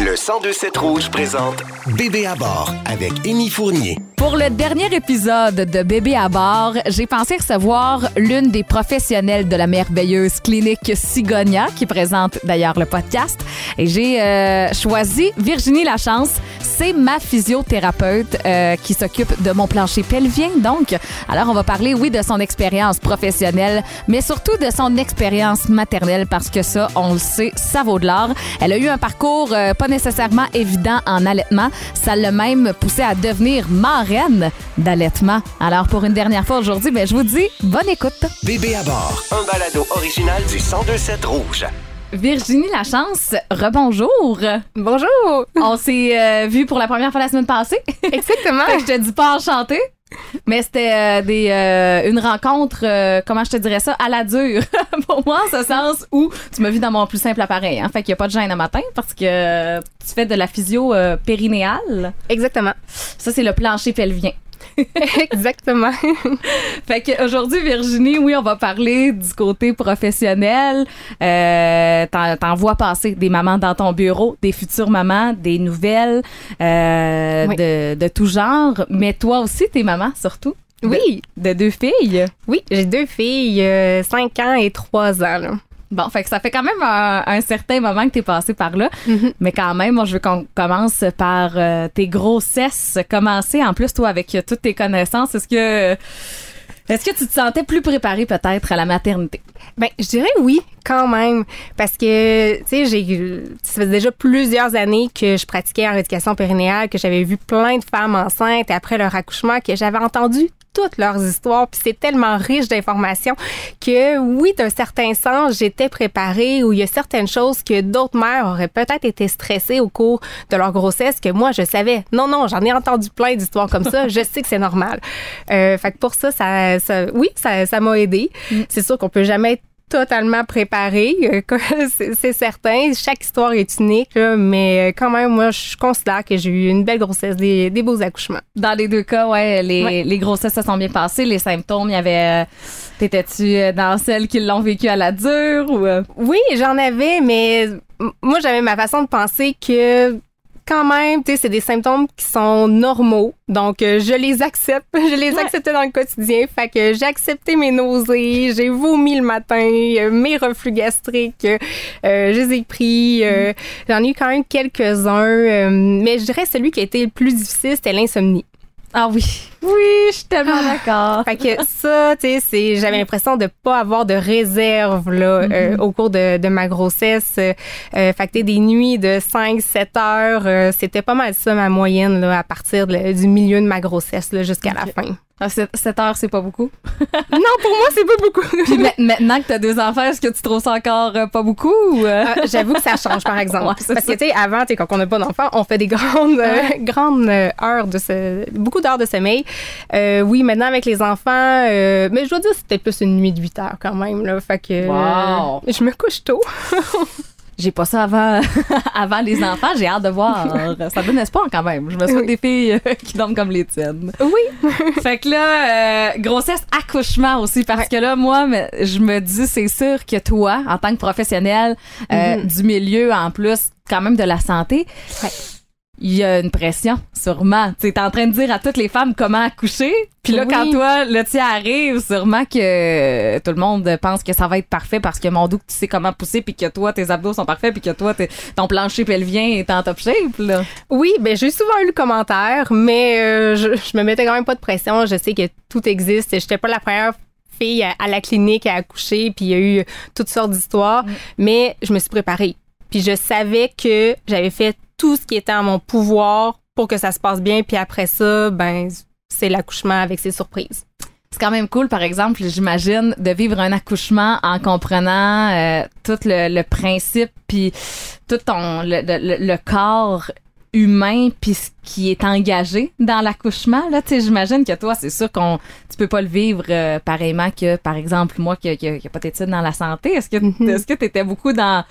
Le 1027 Rouge présente Bébé à bord avec Émy Fournier. Pour le dernier épisode de Bébé à bord, j'ai pensé recevoir l'une des professionnelles de la merveilleuse clinique Sigonia, qui présente d'ailleurs le podcast. Et j'ai euh, choisi Virginie Lachance. C'est ma physiothérapeute euh, qui s'occupe de mon plancher pelvien. Donc, alors on va parler, oui, de son expérience professionnelle, mais surtout de son expérience maternelle, parce que ça, on le sait, ça vaut de l'or. Elle a eu un parcours euh, pas nécessairement évident en allaitement. Ça l'a même poussé à devenir d'allaitement. Alors, pour une dernière fois aujourd'hui, ben, je vous dis bonne écoute. Bébé à bord, un balado original du 1027 Rouge. Virginie Lachance, rebonjour. Bonjour! On s'est euh, vu pour la première fois la semaine passée. Exactement. Fait que je te dis pas enchanté. Mais c'était euh, des euh, une rencontre, euh, comment je te dirais ça, à la dure. Pour moi, en ce sens où tu m'as vu dans mon plus simple appareil. Hein, fait qu'il n'y a pas de gêne à matin parce que tu fais de la physio périnéale. Exactement. Ça, c'est le plancher pelvien. Exactement. Fait qu'aujourd'hui, Virginie, oui, on va parler du côté professionnel. Euh, t'en, vois passer des mamans dans ton bureau, des futures mamans, des nouvelles euh, Oui. de, de tout genre. Mais toi aussi, t'es maman, surtout? Oui. De deux filles? Oui, j'ai deux filles, 5 ans et 3 ans. Là. Bon, fait que ça fait quand même un, un certain moment que t'es passé par là. Mhm. Mais quand même, moi, je veux qu'on commence par euh, tes grossesses. Commencer, en plus, toi, avec euh, toutes tes connaissances. Est-ce que... Est-ce que tu te sentais plus préparée peut-être à la maternité? Ben, je dirais oui, quand même. Parce que, tu sais, j'ai, ça faisait déjà plusieurs années que je pratiquais en éducation périnéale, que j'avais vu plein de femmes enceintes après leur accouchement, que j'avais entendu toutes leurs histoires, puis c'est tellement riche d'informations que oui, d'un certain sens, j'étais préparée ou il y a certaines choses que d'autres mères auraient peut-être été stressées au cours de leur grossesse que moi je savais. Non, non, j'en ai entendu plein d'histoires comme ça. je sais que c'est normal. Euh, fait que pour ça, ça, ça oui, ça, ça m'a aidé. C'est sûr qu'on peut jamais être totalement préparé, euh, c'est certain. Chaque histoire est unique, là, mais euh, quand même, moi, je considère que j'ai eu une belle grossesse, des, des beaux accouchements. Dans les deux cas, ouais, les, Ouais. les grossesses se sont bien passées. Les symptômes, il y avait. euh, T'étais-tu euh, dans celles qui l'ont vécu à la dure ou. euh? Oui, j'en avais, mais moi, j'avais ma façon de penser que quand même, tu sais, c'est des symptômes qui sont normaux. Donc, euh, je les accepte. Je les Ouais. acceptais dans le quotidien. Fait que j'ai accepté mes nausées, j'ai vomi le matin, euh, mes reflux gastriques, euh, je les ai pris. euh, J'en ai eu quand même quelques-uns. mais je dirais celui qui a été le plus difficile, c'était l'insomnie. Ah oui. Oui, je suis tellement d'accord. Fait que ça, tu sais, c'est, j'avais l'impression de pas avoir de réserve là euh, au cours de, de ma grossesse. Euh, fait que des nuits de 5 7 heures, euh, c'était pas mal ça ma moyenne là à partir de- du milieu de ma grossesse là jusqu'à la fin. Ah, sept, sept heures, c'est pas beaucoup? non, pour moi, c'est pas beaucoup. Puis ma- maintenant que t'as deux enfants, est-ce que tu trouves ça encore euh, pas beaucoup ou. euh? Ah, J'avoue que ça change, par exemple. Ouais, Parce ça. que, tu sais, avant, tu sais, quand on n'a pas d'enfant, on fait des grandes, euh, grandes euh, heures de ce, beaucoup d'heures de sommeil. Euh, oui, maintenant, avec les enfants, euh, mais je dois dire que c'était plus une nuit de 8 heures quand même, là. Fait que. Wow. je me couche tôt. J'ai pas ça avant, avant les enfants. J'ai hâte de voir. Ça donne espoir quand même. Je me souhaite Oui. des filles euh, qui dorment comme les tiennes. Oui. Fait que là, euh, grossesse, accouchement aussi, parce que là, moi, je me dis, c'est sûr que toi, en tant que professionnel euh, Mhm. du milieu, en plus, quand même de la santé, Ouais. Il y a une pression, sûrement. Tu es en train de dire à toutes les femmes comment accoucher, puis là, Oui. quand toi, le tien arrive, sûrement que tout le monde pense que ça va être parfait parce que mon dos, tu sais comment pousser, puis que toi, tes abdos sont parfaits, puis que toi, ton plancher pelvien est en top shape, là. Oui, ben j'ai souvent eu le commentaire, mais euh, je, je me mettais quand même pas de pression. Je sais que tout existe. J'étais pas la première fille à, à la clinique à accoucher, puis il y a eu toutes sortes d'histoires, mais je me suis préparée. Puis je savais que j'avais fait tout ce qui était en mon pouvoir pour que ça se passe bien, puis après ça, ben c'est l'accouchement avec ses surprises. C'est quand même cool, par exemple, j'imagine, de vivre un accouchement en comprenant euh, tout le, le principe, puis tout ton le, le- le corps humain puis ce qui est engagé dans l'accouchement là tu sais j'imagine que toi c'est sûr qu'on tu peux pas le vivre euh, pareillement que par exemple moi qui a pas d'études dans la santé est-ce que Mhm. est-ce que t'étais beaucoup dans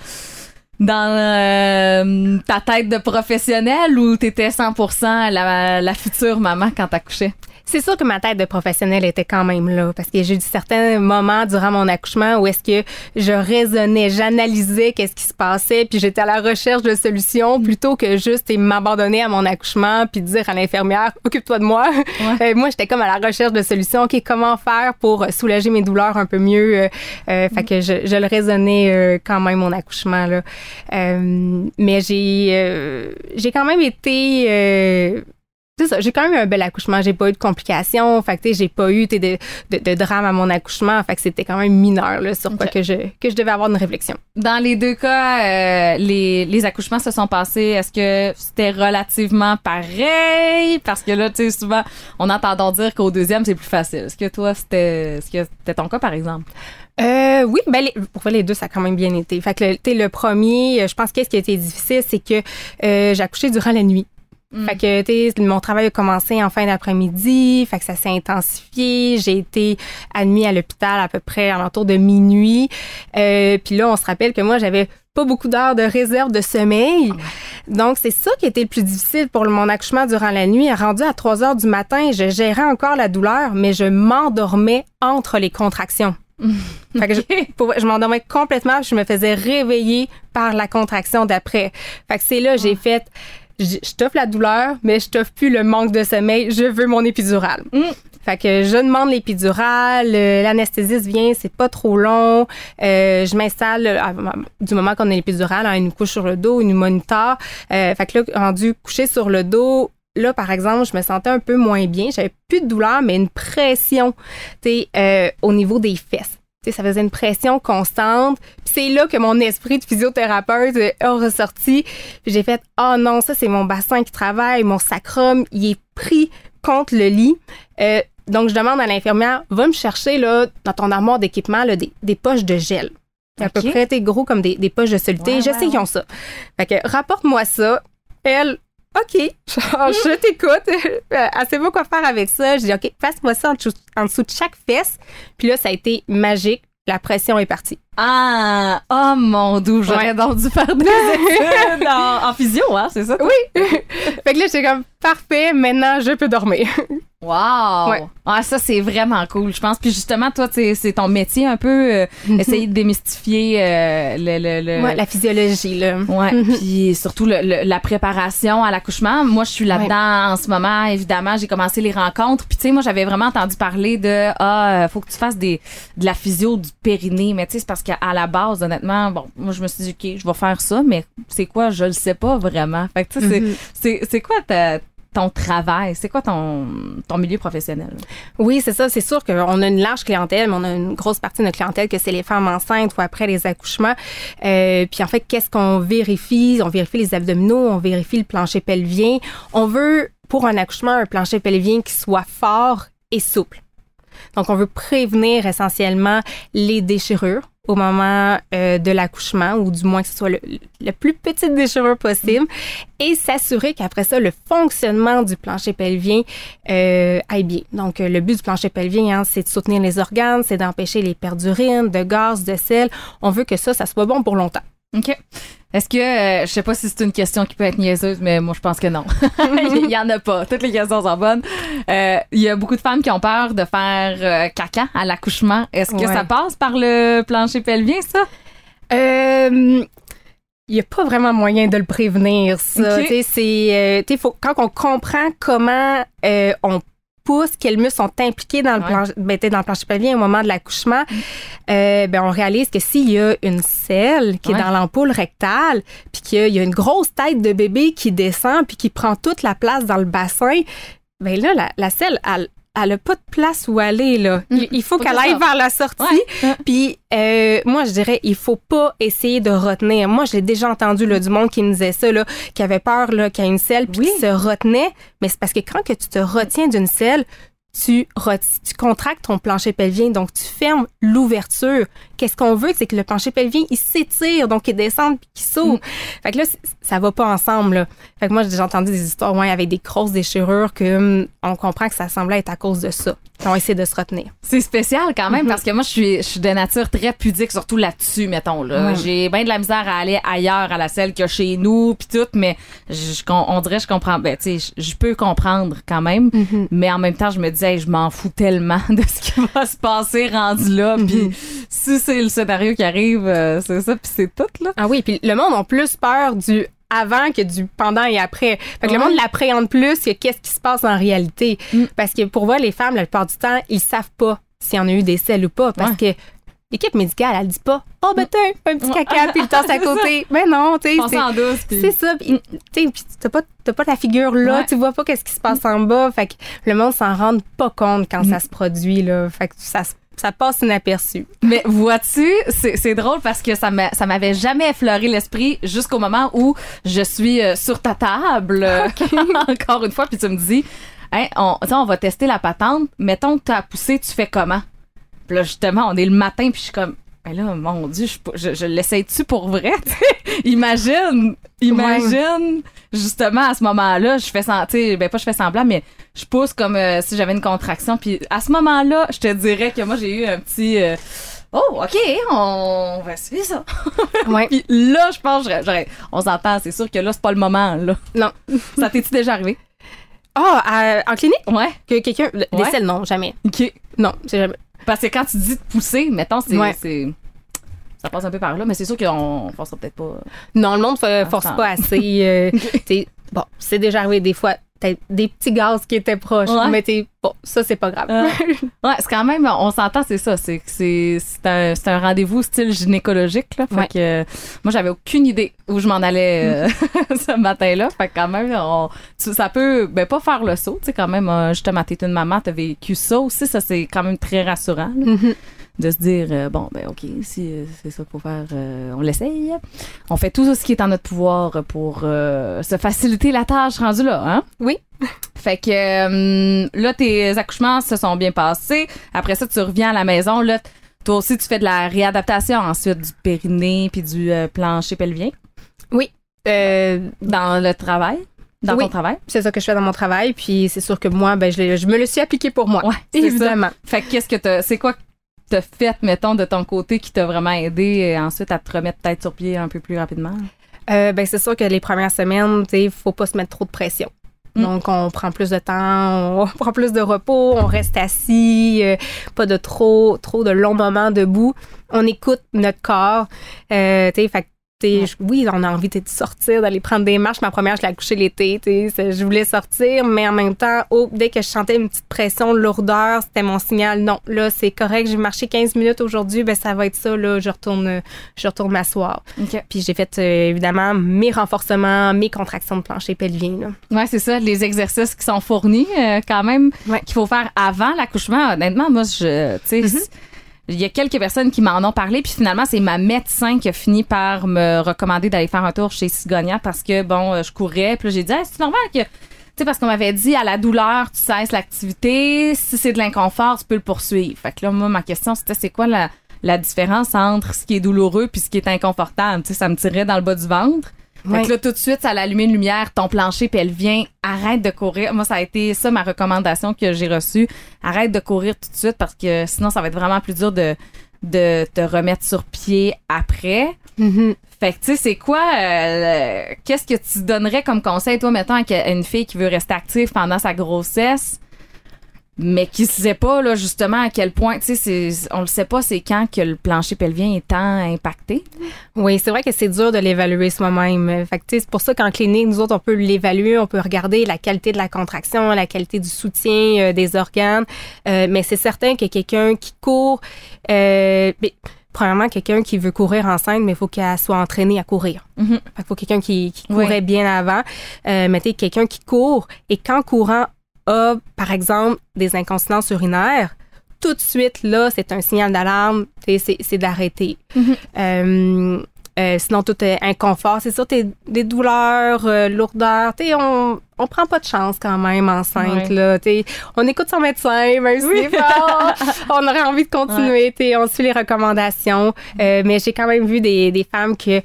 dans euh, ta tête de professionnel ou t'étais 100% la, la future maman quand t'accouchais? C'est sûr que ma tête de professionnelle était quand même là parce que j'ai eu certains moments durant mon accouchement où est-ce que je raisonnais, j'analysais qu'est-ce qui se passait, puis j'étais à la recherche de solutions plutôt que juste m'abandonner à mon accouchement puis dire à l'infirmière occupe-toi de moi. Euh, moi, j'étais comme à la recherche de solutions. Ok, comment faire pour soulager mes douleurs un peu mieux? Euh, euh, Fait que je, je le raisonnais quand même mon accouchement là. mais j'ai j'ai quand même été c'est ça, j'ai quand même eu un bel accouchement. J'ai pas eu de complications. Fait que, j'ai pas eu de, de, de, drame à mon accouchement. Fait que c'était quand même mineur, là, sur quoi que je, que je devais avoir une réflexion. Dans les deux cas, euh, les, les accouchements se sont passés. Est-ce que c'était relativement pareil? Parce que là, tu sais, souvent, on entend dire qu'au deuxième, c'est plus facile. Est-ce que toi, c'était, est-ce que c'était ton cas, par exemple? Euh, oui, ben les, pour les deux, ça a quand même bien été. Fait que le, le premier, je pense qu'est-ce qui a été difficile, c'est que euh, j'ai accouché durant la nuit. Mm. Fait que, tu mon travail a commencé en fin d'après-midi, fait que ça s'est intensifié. J'ai été admis à l'hôpital à peu près à l'entour de minuit. Euh, Puis là, on se rappelle que moi, j'avais pas beaucoup d'heures de réserve de sommeil. Ah Donc, c'est ça qui était le plus difficile pour mon accouchement durant la nuit. Rendu à 3 heures du matin, je gérais encore la douleur, mais je m'endormais entre les contractions. fait que je, je m'endormais complètement, je me faisais réveiller par la contraction d'après. Fait que c'est là, j'ai ah. fait je, t'offre la douleur, mais je t'offre plus le manque de sommeil. Je veux mon épidural. Mm. Fait que je demande l'épidural, euh, l'anesthésiste vient, c'est pas trop long. Euh, je m'installe euh, du moment qu'on a l'épidural, hein, une couche sur le dos, une moniteur. Euh, fait que là, rendu couché sur le dos, là, par exemple, je me sentais un peu moins bien. J'avais plus de douleur, mais une pression, tu sais, au niveau des fesses ça faisait une pression constante. c'est là que mon esprit de physiothérapeute a ressorti. Puis j'ai fait oh non, ça c'est mon bassin qui travaille, mon sacrum, il est pris contre le lit. Euh, donc je demande à l'infirmière, va me chercher là dans ton armoire d'équipement des, des poches de gel. À peu près t'es gros comme des, des poches de soluté. je sais qu'ils ont ça. Fait que rapporte-moi ça. Elle, OK, je t'écoute. Elle sait pas quoi faire avec ça. Je dis, OK, passe-moi ça en dessous, de chaque fesse. Puis là, ça a été magique. La pression est partie. Ah, oh mon dieu, j'aurais donc dû faire des études en, physio, hein, c'est ça? Oui. fait que là, j'étais comme, parfait, maintenant, je peux dormir. Wow! Ah, ça, c'est vraiment cool, je pense. Puis justement, toi, c'est ton métier un peu, euh, mhm. essayer de démystifier euh, le, le, Ouais, la physiologie, là. Ouais, mhm. puis surtout la préparation à l'accouchement. Moi, je suis là-dedans en ce moment, évidemment. J'ai commencé les rencontres. Puis tu sais, moi, j'avais vraiment entendu parler de, ah, faut que tu fasses des, de la physio du périnée. Mais tu sais, c'est parce qu'à la base, honnêtement, bon, moi, je me suis dit, OK, je vais faire ça, mais c'est quoi? Je le sais pas vraiment. Fait que tu sais, c'est mhm. quoi ta ton travail? C'est quoi ton, ton milieu professionnel? Oui, c'est ça. C'est sûr qu'on a une large clientèle, mais on a une grosse partie de notre clientèle que c'est les femmes enceintes ou après les accouchements. Euh, puis en fait, qu'est-ce qu'on vérifie? On vérifie les abdominaux, on vérifie le plancher pelvien. On veut, pour un accouchement, un plancher pelvien qui soit fort et souple. Donc, on veut prévenir essentiellement les déchirures au moment euh, de l'accouchement, ou du moins que ce soit le, plus petite déchirure possible, et s'assurer qu'après ça, le fonctionnement du plancher pelvien euh, aille bien. Donc, euh, le but du plancher pelvien, hein, c'est de soutenir les organes, c'est d'empêcher les pertes d'urine, de gaz, de sel. On veut que ça, ça soit bon pour longtemps. OK. Est-ce que, euh, je sais pas si c'est une question qui peut être niaiseuse, mais moi, je pense que non. Il y en a pas. Toutes les questions sont bonnes. Euh, il y a beaucoup de femmes qui ont peur de faire euh, caca à l'accouchement. Est-ce que ça passe par le plancher pelvien, ça? il n'y a pas vraiment moyen de le prévenir, ça. C'est, faut, quand on comprend comment on quels muscles sont impliqués dans le, plancher, ben, dans le plancher pelvien au moment de l'accouchement, euh, ben, on réalise que s'il y a une selle qui est dans l'ampoule rectale, puis qu'il y a une grosse tête de bébé qui descend, puis qui prend toute la place dans le bassin, ben là, la, la selle, elle, elle a pas de place où aller là. Mm. Il, faut, qu'elle aille vers la sortie. Puis euh, moi je dirais il faut pas essayer de retenir. Moi je l'ai déjà entendu là du monde qui me disait ça là, qui avait peur là qu'il y ait une selle puis qui se retenait, mais c'est parce que quand que tu te retiens d'une selle, tu, tu contractes ton plancher pelvien, donc tu fermes l'ouverture. Qu'est-ce qu'on veut, c'est que le plancher pelvien, il s'étire, donc il descend puis qu'il s'ouvre. Mm. Fait que là, ça va pas ensemble. Là. Fait que moi, j'ai déjà entendu des histoires ouais, avec des grosses déchirures que hum, on comprend que ça semblait être à cause de ça. On essaie de se retenir. C'est spécial quand même mm-hmm. parce que moi, je suis, je suis de nature très pudique, surtout là-dessus, mettons. Là. J'ai bien de la misère à aller ailleurs à la selle que chez nous puis tout, mais je, on dirait je comprends. Ben, tu sais, je peux comprendre quand même, mm-hmm. mais en même temps, je me dis dis, Hey, je m'en fous tellement de ce qui va se passer rendu là. Mhm. Puis si c'est le scénario qui arrive, euh, c'est ça, puis c'est tout, là. Ah oui, puis le monde a plus peur du avant que du pendant et après. Fait que le monde l'appréhende plus que qu'est-ce qui se passe en réalité. Mm. Parce que pour voir les femmes, la plupart du temps, ils savent pas s'il y en a eu des selles ou pas. Parce que l'équipe médicale, elle dit pas « Oh, ben t'as un petit caca, puis le tasse à côté. » Mais non, tu sais, c'est- ça. Puis, tu sais, puis t'as pas, pas ta figure là, Ouais. tu vois pas qu'est-ce qui se passe en bas. Fait que le monde s'en rend pas compte quand Mm. ça se produit, là. Fait que ça, se- ça passe inaperçu. Mais vois-tu, c'est drôle parce que ça m'a- ça m'avait jamais effleuré l'esprit jusqu'au moment où je suis euh, sur ta table, encore une fois, puis tu me dis, Hein, on, tu on va tester la patente, mettons que tu as poussé, tu fais comment? Puis là, justement, on est le matin, puis je suis comme, ben là, mon Dieu, je, je, je l'essaye-tu pour vrai? imagine, imagine, justement, à ce moment-là, je fais sentir, ben pas je fais semblant, mais je pousse comme euh, si j'avais une contraction. Puis à ce moment-là, je te dirais que moi, j'ai eu un petit... euh, Oh, OK, on va essayer ça. Ouais. Puis là, je pense, j'aurais- j'aurais- on s'entend, c'est sûr que là, c'est pas le moment, là. Non. Ça t'est-tu déjà arrivé? Ah, à- en clinique? Ouais. Que quelqu'un. Ouais. selles, non, jamais. OK. Non, c'est jamais. Parce que quand tu dis de pousser, mettons, c'est. Ouais. Ça passe un peu par là, mais c'est sûr qu'on forcera peut-être pas. Non, le monde ne force pas assez. euh, bon, c'est déjà arrivé des fois, des petits gaz qui étaient proches, Ouais. mais t'es, bon, ça, c'est pas grave. Euh, ouais, c'est quand même, on s'entend, c'est ça. C'est c'est c'est un, c'est un rendez-vous style gynécologique. Là, fait Ouais. que, euh, moi, j'avais aucune idée où je m'en allais euh, ce matin-là. Fait que quand même, on, tu- ça peut ben, pas faire le saut. Tu sais, quand même, euh, justement, t'es une maman, t'as vécu ça aussi. Ça, c'est quand même très rassurant. De se dire, euh, bon, ben OK, si euh, c'est ça qu'il faut faire, euh, on l'essaye. On fait tout ce qui est en notre pouvoir pour se faciliter la tâche rendue là. Hein? Oui. Fait que là, tes accouchements se sont bien passés. Après ça, tu reviens à la maison. Là, toi aussi, tu fais de la réadaptation ensuite du périnée puis du plancher pelvien? Oui. Euh, dans le travail, dans Oui. ton travail? c'est ça que je fais dans mon travail, puis c'est sûr que moi, ben, je, je me le suis appliqué pour moi. Ouais, c'est ça. évidemment. Fait que qu'est-ce que t'as, c'est quoi t'as fait, mettons, de ton côté qui t'a vraiment aidé euh, ensuite à te remettre peut-être sur pied un peu plus rapidement? Euh, ben, c'est sûr que les premières semaines, tu sais, faut pas se mettre trop de pression. Mm. Donc, on prend plus de temps, on prend plus de repos, on reste assis, euh, pas de trop, trop de longs moments debout. On écoute notre corps. Euh, tu sais, fait Ouais. je- oui, on a envie de sortir, d'aller prendre des marches. Ma première, je l'ai accouchée l'été. tu sais, c'est- Je voulais sortir, mais en même temps, oh, dès que je sentais une petite pression, de lourdeur, c'était mon signal. Non, là, c'est correct. J'ai marché 15 minutes aujourd'hui. Ben, ça va être ça. Là, je retourne, je retourne m'asseoir. Puis j'ai fait euh, évidemment mes renforcements, mes contractions de plancher pelvien. Ouais, c'est ça, les exercices qui sont fournis euh, quand même Ouais. qu'il faut faire avant l'accouchement. Honnêtement, moi je tu sais Mhm. c- il y a quelques personnes qui m'en ont parlé puis finalement c'est ma médecin qui a fini par me recommander d'aller faire un tour chez Sigonia parce que bon, euh, je courais, puis j'ai dit c'est normal que tu sais parce qu'on m'avait dit à la douleur, tu cesses l'activité, si c'est de l'inconfort, tu peux le poursuivre. Fait que là moi ma question c'était c'est quoi la la différence entre ce qui est douloureux puis ce qui est inconfortable, tu sais ça me tirait dans le bas du ventre. Fait que là, tout de suite, ça allumé une lumière, ton plancher pelvien, arrête de courir. Moi, ça a été ça ma recommandation que j'ai reçue. Arrête de courir tout de suite parce que sinon, ça va être vraiment plus dur de, de te remettre sur pied après. Mhm. Fait que, tu sais, c'est quoi, euh, qu'est-ce que tu donnerais comme conseil, toi, mettons, à une fille qui veut rester active pendant sa grossesse, mais qui ne sait pas, là, justement, à quel point, tu sais, on le sait pas, c'est quand que le plancher pelvien est tant impacté. Oui, c'est vrai que c'est dur de l'évaluer soi-même. Fait c'est pour ça qu'en clinique, nous autres, on peut l'évaluer, on peut regarder la qualité de la contraction, la qualité du soutien euh, des organes. Euh, mais c'est certain que quelqu'un qui court, euh, mais, premièrement, quelqu'un qui veut courir enceinte, mais il faut qu'elle soit entraînée à courir. Mhm. Fait qu'il faut quelqu'un qui, qui Oui. courait bien avant. Euh, mais tu sais, quelqu'un qui court et qu'en courant a, par exemple, des incontinences urinaires, tout de suite, là, c'est un signal d'alarme, c'est d'arrêter. Mhm. Euh, euh, sinon, tout est inconfort. C'est sûr, des douleurs, euh, lourdeurs. On, on prend pas de chance quand même enceinte, Ouais. là. On écoute son médecin, même si Oui. on, aurait envie de continuer. Tu sais, on suit les recommandations. Euh, mais j'ai quand même vu des, des femmes que,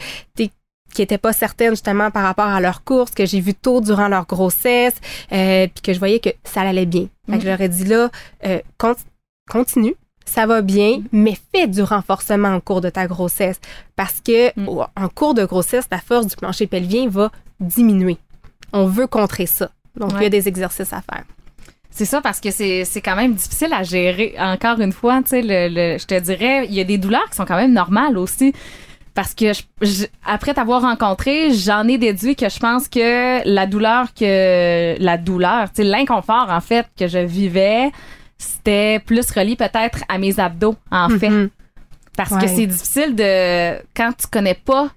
qui étaient pas certaines justement par rapport à leur course, que j'ai vu tôt durant leur grossesse, euh, puis que je voyais que ça allait bien. Fait que je leur ai dit là, euh, con- continue, ça va bien, mais fais du renforcement au cours de ta grossesse. Parce que Mm. en cours de grossesse, la force du plancher pelvien va diminuer. On veut contrer ça. Donc, il y a des exercices à faire. C'est ça parce que c'est c'est quand même difficile à gérer. Encore une fois, tu sais, le, le- je te dirais, il y a des douleurs qui sont quand même normales aussi. Parce que je- je- après t'avoir rencontré, j'en ai déduit que je pense que la douleur que la douleur, tu l'inconfort en fait que je vivais, c'était plus relié peut-être à mes abdos en fait. Mhm. Parce Ouais. que c'est difficile de quand tu connais pas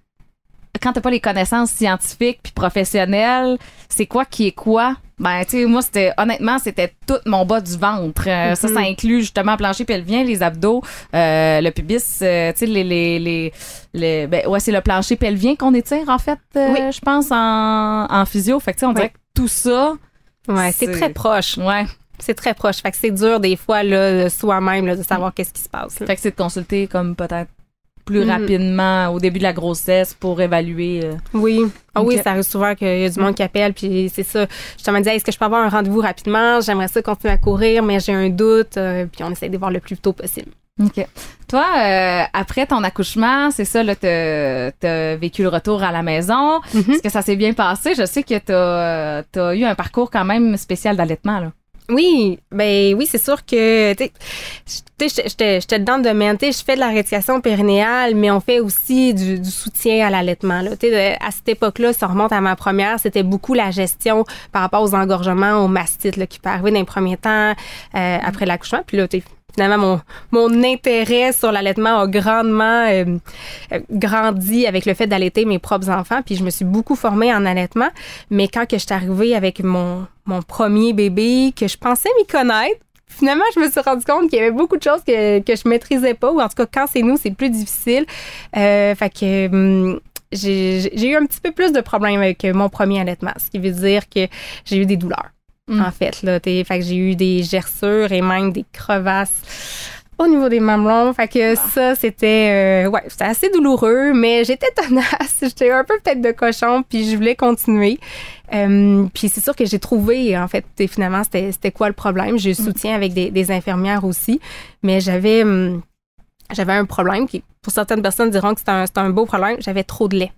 quand t'as pas les connaissances scientifiques puis professionnelles, c'est quoi qui est quoi? Ben tu sais moi c'était honnêtement c'était tout mon bas du ventre. Euh, Ça ça inclut justement le plancher pelvien, les abdos, euh, le pubis, euh, tu sais les les les, les- ben ouais c'est le plancher pelvien qu'on étire en fait Oui. je pense en en physio. Fait que tu sais on dirait que tout ça Ouais, c'est très proche. ouais. C'est très proche. Fait que c'est dur des fois là, soi-même de savoir qu'est-ce qui se passe. là. Fait que c'est de consulter comme peut-être plus Mhm. rapidement au début de la grossesse pour évaluer euh, Oui. Ah oui, ça arrive souvent qu'il y a du monde qui appelle, puis c'est ça. Je me disais, est-ce que je peux avoir un rendez-vous rapidement? J'aimerais ça continuer à courir, mais j'ai un doute, euh, puis on essaie de voir le plus tôt possible. OK. Toi, euh, après ton accouchement, c'est ça, là, t'as vécu le retour à la maison. Mhm. Est-ce que ça s'est bien passé? Je sais que t'as as eu un parcours quand même spécial d'allaitement, là. Oui, ben oui, c'est sûr que tu sais, j'étais dans le domaine, tu je fais de la rééducation périnéale, mais on fait aussi du, du soutien à l'allaitement. Là, tu sais, à cette époque-là, ça remonte à ma première, c'était beaucoup la gestion par rapport aux engorgements, aux mastites là, qui peut arriver dans les temps euh, après l'accouchement. Puis là, tu sais, finalement, mon, mon intérêt sur l'allaitement a grandement euh, euh, grandi avec le fait d'allaiter mes propres enfants. Puis je me suis beaucoup formée en allaitement. Mais quand que je suis arrivée avec mon, mon premier bébé, que je pensais m'y connaître, finalement, je me suis rendu compte qu'il y avait beaucoup de choses que, que je maîtrisais pas, ou en tout cas, quand c'est nous, c'est plus difficile. Euh, fait que hum, j'ai j'ai eu un petit peu plus de problèmes avec mon premier allaitement, ce qui veut dire que j'ai eu des douleurs, Mm. en fait. Là, fait que j'ai eu des gerçures et même des crevasses au niveau des mamelons. Fait que ça, c'était euh, ouais, c'était assez douloureux, mais j'étais tenace. J'étais un peu peut-être de cochon, puis je voulais continuer. Euh, puis c'est sûr que j'ai trouvé, en fait, finalement, c'était c'était quoi le problème? J'ai eu soutien avec des, des infirmières aussi, mais j'avais hum, j'avais un problème qui, pour certaines personnes, diront que c'est un, c'est un beau problème. J'avais trop de lait.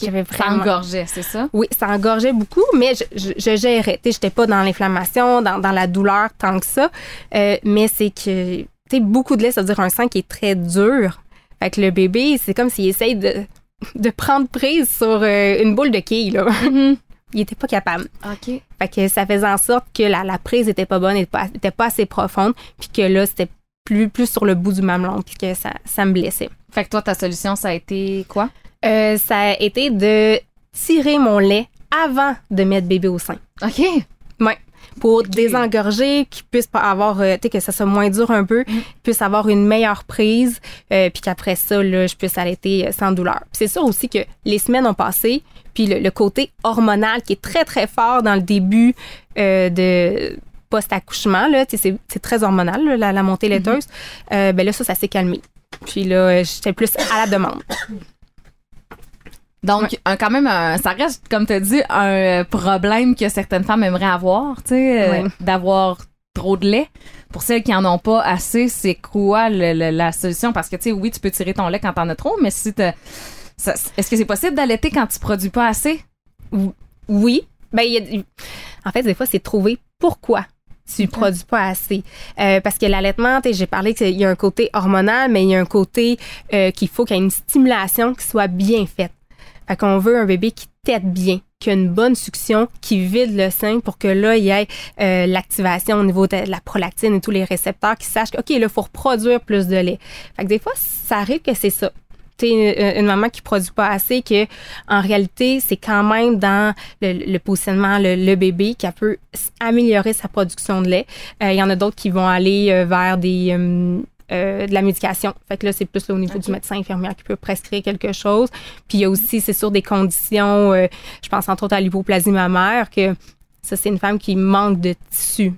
J'avais Ça engorgeait, c'est ça? Oui, ça engorgeait beaucoup, mais je, je, je gérais. Sais, j'étais pas dans l'inflammation, dans, dans la douleur tant que ça. Euh, mais c'est que, tu sais, beaucoup de lait, ça veut dire un sang qui est très dur. Fait que le bébé, c'est comme s'il essaye de, de prendre prise sur euh, une boule de quilles, là. Il était pas capable. OK. Fait que ça faisait en sorte que la, la prise était pas bonne, était pas, était pas assez profonde, puis que là, c'était plus, plus sur le bout du mamelon, puis que ça, ça me blessait. Fait que toi, ta solution, ça a été quoi? Euh, ça a été de tirer mon lait avant de mettre bébé au sein. OK. Ouais. Pour désengorger, qu'il puisse pas avoir, euh, tu sais, que ça soit moins dur un peu, qu'il puisse avoir une meilleure prise, euh, puis qu'après ça, là, je puisse allaiter euh, sans douleur. C'est sûr aussi que les semaines ont passé, puis le, le côté hormonal qui est très, très fort dans le début euh, de post-accouchement, là, c'est, très hormonal, là, la, la montée laiteuse, euh, ben là, ça, ça s'est calmé. Puis là, j'étais plus à la demande. Donc, un, quand même, un- ça reste, comme tu as dit, un euh, problème que certaines femmes aimeraient avoir, tu sais, euh, d'avoir trop de lait. Pour celles qui en ont pas assez, c'est quoi le- le- la solution? Parce que, tu sais, oui, tu peux tirer ton lait quand t'en as trop, mais si Est-ce que c'est possible d'allaiter quand tu produis pas assez? Oui. Ben, y a- en fait, des fois, c'est trouver pourquoi tu Ok. produis pas assez. Euh, parce que l'allaitement, j'ai parlé qu'il y a un côté hormonal, mais il y a un côté euh, qu'il faut qu'il y ait une stimulation qui soit bien faite. Qu'on veut un bébé qui tète bien, qui a une bonne succion, qui vide le sein pour que là, il y ait euh, l'activation au niveau de la prolactine et tous les récepteurs qui sachent que, OK, là, il faut reproduire plus de lait. Fait que des fois, ça arrive que c'est ça. Sais, une, une maman qui produit pas assez, que en réalité, c'est quand même dans le, le positionnement, le, le bébé, qui peut améliorer sa production de lait. Euh, Il y en a d'autres qui vont aller euh, vers des... euh, de la médication. Fait que là, c'est plus là, au niveau du médecin infirmière qui peut prescrire quelque chose. Puis il y a aussi, c'est sûr, des conditions, euh, je pense entre autres à l'hypoplasie mammaire, que ça, c'est une femme qui manque de tissu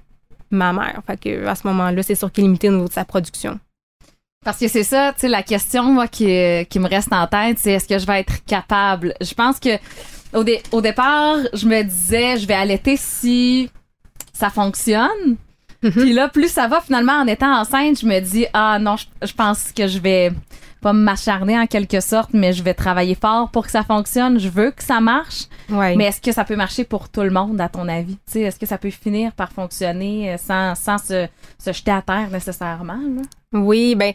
mammaire. Fait que à ce moment-là, c'est sûr qu'il est limité au niveau de sa production. Parce que c'est ça, tu sais, la question, moi, qui, qui me reste en tête, c'est est-ce que je vais être capable? Je pense que au, dé- au départ, je me disais, je vais allaiter si ça fonctionne. Puis là, plus ça va, finalement, en étant enceinte, je me dis, ah non, je, je pense que je vais pas m'acharner en quelque sorte, mais je vais travailler fort pour que ça fonctionne. Je veux que ça marche. Ouais. Mais est-ce que ça peut marcher pour tout le monde, à ton avis? Tu sais, Est-ce que ça peut finir par fonctionner euh, sans, sans se, se jeter à terre nécessairement? là? Oui, ben,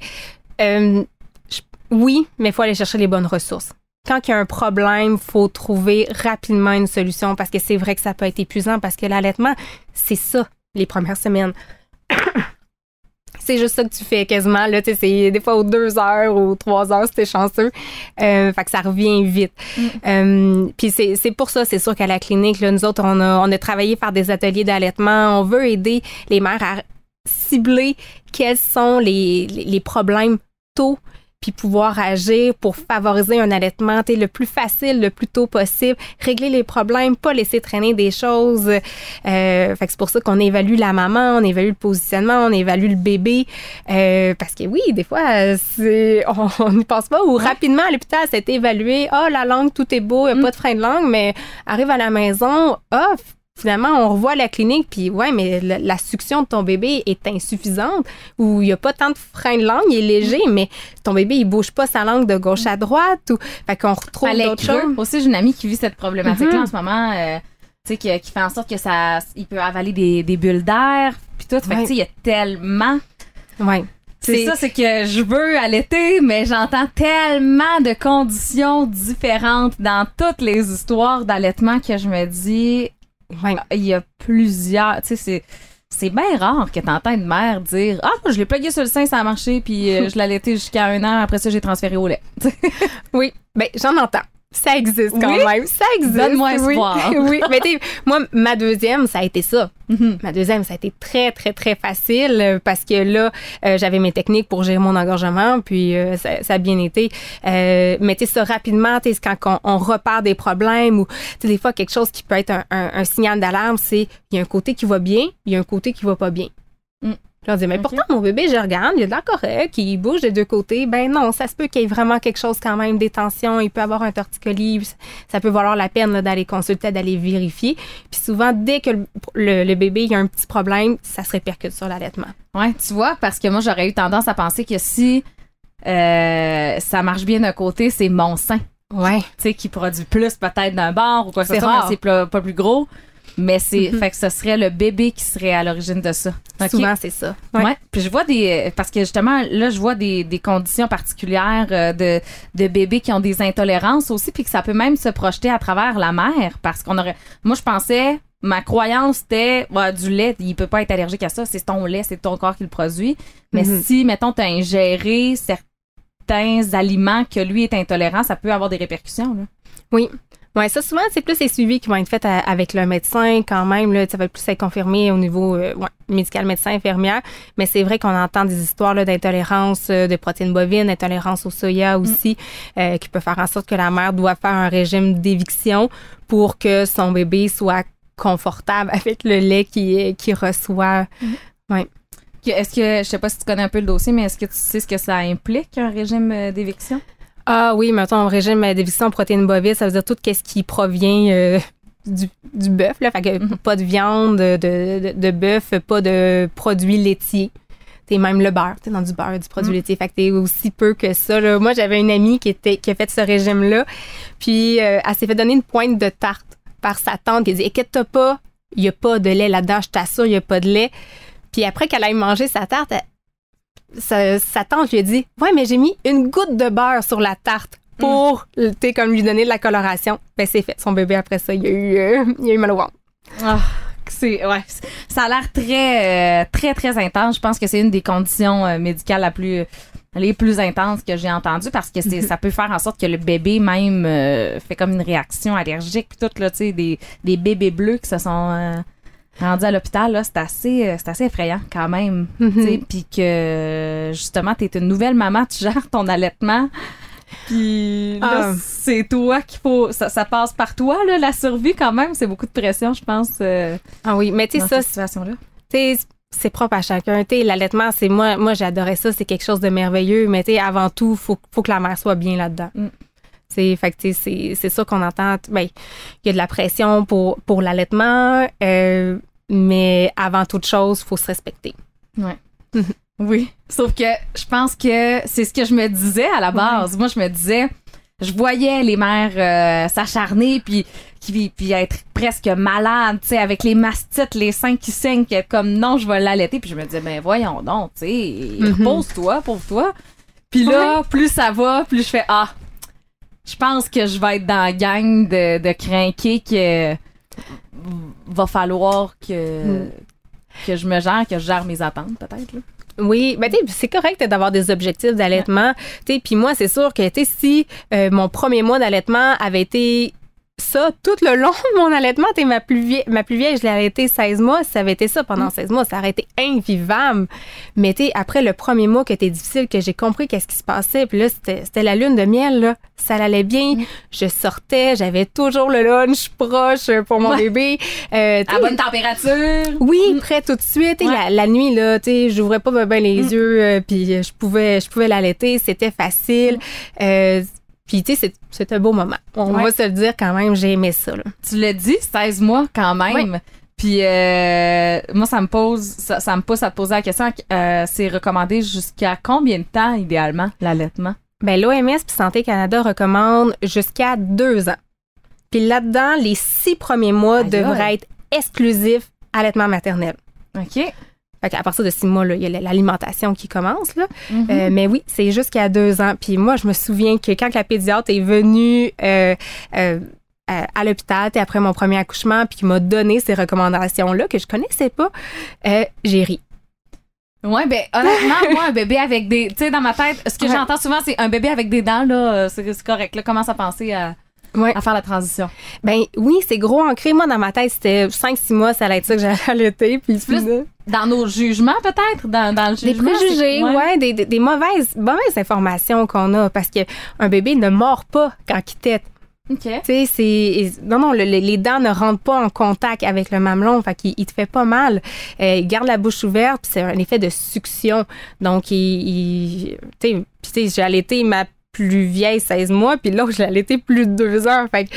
euh, je- oui, mais il faut aller chercher les bonnes ressources. Quand il y a un problème, faut trouver rapidement une solution parce que c'est vrai que ça peut être épuisant parce que l'allaitement, c'est ça, les premières semaines. c'est juste ça que tu fais quasiment. Là, c'est des fois aux deux heures ou trois heures, si t'es chanceux. Euh, fait que ça revient vite. Euh, Puis c'est c'est pour ça, c'est sûr qu'à la clinique, là, nous autres, on a, on a travaillé par des ateliers d'allaitement. On veut aider les mères à cibler quels sont les, les, les problèmes tôt puis pouvoir agir pour favoriser un allaitement le plus facile, le plus tôt possible, régler les problèmes, pas laisser traîner des choses. Euh, fait que c'est pour ça qu'on évalue la maman, on évalue le positionnement, on évalue le bébé. Euh, parce que oui, des fois, c'est, on n'y pense pas. Ou rapidement, à l'hôpital, c'est évalué. Ah, la langue, tout est beau, il n'y a pas de frein de langue, mais arrive à la maison, ah, finalement, on revoit la clinique, puis ouais, mais la, la succion de ton bébé est insuffisante, ou il n'y a pas tant de frein de langue, il est léger, mais ton bébé, il bouge pas sa langue de gauche à droite, ou fait qu'on retrouve d'autres choses. Aussi, j'ai une amie qui vit cette problématique-là Mhm. en ce moment, euh, tu sais, qui, qui fait en sorte que ça, il peut avaler des, des bulles d'air, puis tout. Fait que, Ouais. tu sais, il y a tellement. Ouais. C'est ça, c'est que je veux allaiter, mais j'entends tellement de conditions différentes dans toutes les histoires d'allaitement que je me dis, Ouais. il y a plusieurs, tu sais, c'est. C'est bien rare que t'entends une mère dire Ah, je l'ai plugué sur le sein, ça a marché, puis euh, je l'ai allaité jusqu'à un an, après ça, j'ai transféré au lait. Oui, ben j'en entends. Ça existe quand Oui? même. Ça existe. Donne-moi oui. espoir. oui. Mais tu moi, ma deuxième, ça a été ça. Mhm. Ma deuxième, ça a été très, très, très facile euh, parce que là, euh, j'avais mes techniques pour gérer mon engorgement, puis euh, ça, ça a bien été. Euh, mais tu sais, ça rapidement, tu sais, c'est quand on, on repart des problèmes ou, tu des fois, quelque chose qui peut être un, un- un signal d'alarme, c'est il y a un côté qui va bien, il y a un côté qui va pas bien. Mm. Puis on dit, mais pourtant, mon bébé, je regarde, il y a de l'air correct, il bouge des deux côtés. Ben non, ça se peut qu'il y ait vraiment quelque chose quand même, des tensions, il peut avoir un torticolis, ça- peut valoir la peine d'aller consulter, d'aller vérifier. Puis souvent, dès que le, le- le bébé il y a un petit problème, ça se répercute sur l'allaitement. Ouais, tu vois, parce que moi, j'aurais eu tendance à penser que si euh, ça marche bien d'un côté, c'est mon sein, Ouais. tu sais, qui produit plus peut-être d'un bord ou quoi que ce soit, c'est pas plus gros. Mais c'est, Mhm. fait que ce serait le bébé qui serait à l'origine de ça. Ok. Souvent, c'est ça. Ouais. Puis je vois des parce que justement là je vois des, des conditions particulières euh, de de bébés qui ont des intolérances aussi puis que ça peut même se projeter à travers la mère parce qu'on aurait moi je pensais ma croyance c'était ouais, du lait il peut pas être allergique à ça c'est ton lait c'est ton corps qui le produit mais Mhm. si mettons tu as ingéré certains aliments que lui est intolérant ça peut avoir des répercussions là. Oui. Ouais, ça souvent c'est plus les suivis qui vont être faits à- avec le médecin quand même là, ça va plus être confirmé au niveau euh, ouais, médical médecin infirmière, mais c'est vrai qu'on entend des histoires d'intolérance euh, de protéines bovines, d'intolérance au soya aussi euh, qui peut faire en sorte que la mère doit faire un régime d'éviction pour que son bébé soit confortable avec le lait qu'il reçoit. Que- Est-ce que je sais pas si tu connais un peu le dossier mais est-ce que tu sais ce que ça implique un régime euh, d'éviction? Ah oui, mettons, un régime d'éviction protéines bovines, ça veut dire tout ce qui provient euh, du, du bœuf, là. Fait que Mhm. pas de viande de, de, de bœuf, pas de produits laitiers. T'es même le beurre, t'es dans du beurre, du produit Mhm. laitier. Fait que t'es aussi peu que ça. Là. Moi, j'avais une amie qui était qui a fait ce régime-là. Puis euh, elle s'est fait donner une pointe de tarte par sa tante qui a dit Inquiète-toi pas, il n'y a pas de lait là-dedans, je t'assure, il n'y a pas de lait. Puis après qu'elle aille manger sa tarte, elle- sa, sa tante lui a dit Ouais, mais j'ai mis une goutte de beurre sur la tarte pour, tu sais, comme lui donner de la coloration. Ben, c'est fait. Son bébé, après ça, il a eu, euh, il a eu mal au ventre. Ah, c'est ouais, ça a l'air très euh, très très intense. Je pense que c'est une des conditions euh, médicales la plus les plus intenses que j'ai entendues parce que c'est ça peut faire en sorte que le bébé même fait comme une réaction allergique puis tout là, tu sais des des bébés bleus qui se sont rendus à l'hôpital c'est assez euh, c'est assez effrayant quand même, sais, puis que justement tu es une nouvelle maman, tu gères ton allaitement. Puis là, Ah. c'est toi qu'il faut. Ça, ça passe par toi, là, la survie, quand même. C'est beaucoup de pression, je pense, euh, Ah oui, mais tu sais, ça, situation-là. c'est propre à chacun. L'allaitement, c'est moi, moi, j'adorais ça. C'est quelque chose de merveilleux. Mais tu sais, avant tout, faut, faut que la mère soit bien là-dedans. Mm. Fait que c'est, c'est ça qu'on entend. Ben, il y a de la pression pour, pour l'allaitement. euh, mais avant toute chose, faut se respecter. Ouais. Oui. Sauf que je pense que c'est ce que je me disais à la base. Moi, je me disais, je voyais les mères euh, s'acharner puis, puis, puis être presque malades, tu sais, avec les mastites, les seins qui saignent, qui comme non, je vais l'allaiter. Puis je me disais, ben voyons donc, tu sais, repose-toi, pour toi. Puis là, plus ça va, plus je fais, ah, je pense que je vais être dans la gang de, de crinqués que va falloir que, que je me gère, que je gère mes attentes, peut-être. là. Oui, ben c'est correct d'avoir des objectifs d'allaitement. Puis moi, c'est sûr que si euh, mon premier mois d'allaitement avait été ça tout le long de mon allaitement, sais, ma plus vieille, ma plus vieille, je l'ai allaitée 16 mois, ça avait été ça pendant 16 mois, ça aurait été invivable. Mais après le premier mois qui était difficile, que j'ai compris qu'est-ce qui se passait, puis là, c'était c'était la lune de miel, là. Ça allait bien. Je sortais, j'avais toujours le lunch proche pour mon Ouais. bébé. Euh, À bonne température. oui, prêt tout de suite. Ouais. la, la nuit, là, tu j'ouvrais pas bien les yeux, euh, puis je pouvais, je pouvais l'allaiter. C'était facile. Euh, puis, tu sais, c'est- c'est un beau moment. On Ouais. va se le dire quand même, j'ai aimé ça. Là. Tu l'as dit, 16 mois quand même. Puis euh, moi, ça me pose, ça, ça me pousse à te poser la question. euh, c'est recommandé jusqu'à combien de temps idéalement l'allaitement? Ben, l'OMS puis Santé Canada recommande jusqu'à deux ans. Puis là-dedans, les six premiers mois Aïe, devraient être exclusifs allaitement maternel. Ok. Fait qu'à partir de six mois, il y a l'alimentation qui commence. Là. Mhm. Euh, mais oui, c'est jusqu'à deux ans. Puis moi, je me souviens que quand la pédiatre est venue euh, euh, à, à l'hôpital, après mon premier accouchement, puis qui m'a donné ces recommandations-là que je connaissais pas, euh, j'ai ri. Ouais, ben honnêtement, moi, un bébé avec des, tu sais, dans ma tête, ce que Ouais. j'entends souvent, c'est un bébé avec des dents là, c'est correct. Là, commence à penser à, Ouais. à faire la transition. Ben oui, c'est gros ancré. Moi, dans ma tête, c'était 5-6 mois, ça allait être ça que j'allais allaiter. Puis Plus Dans nos jugements, peut-être, dans, dans le des jugement. préjugés, c'est- ouais, des, des, des mauvaises, mauvaises informations qu'on a parce que un bébé ne mord pas quand il tète. Ok. Tu sais, c'est. Non, non, le- les, dents ne rentrent pas en contact avec le mamelon. Fait qu'il il te fait pas mal. Euh, il garde la bouche ouverte, puis c'est un effet de succion. Donc, il. tu sais, j'ai allaité ma plus vieille 16 mois, puis l'autre, je l'ai allaité plus de deux heures. Fait que,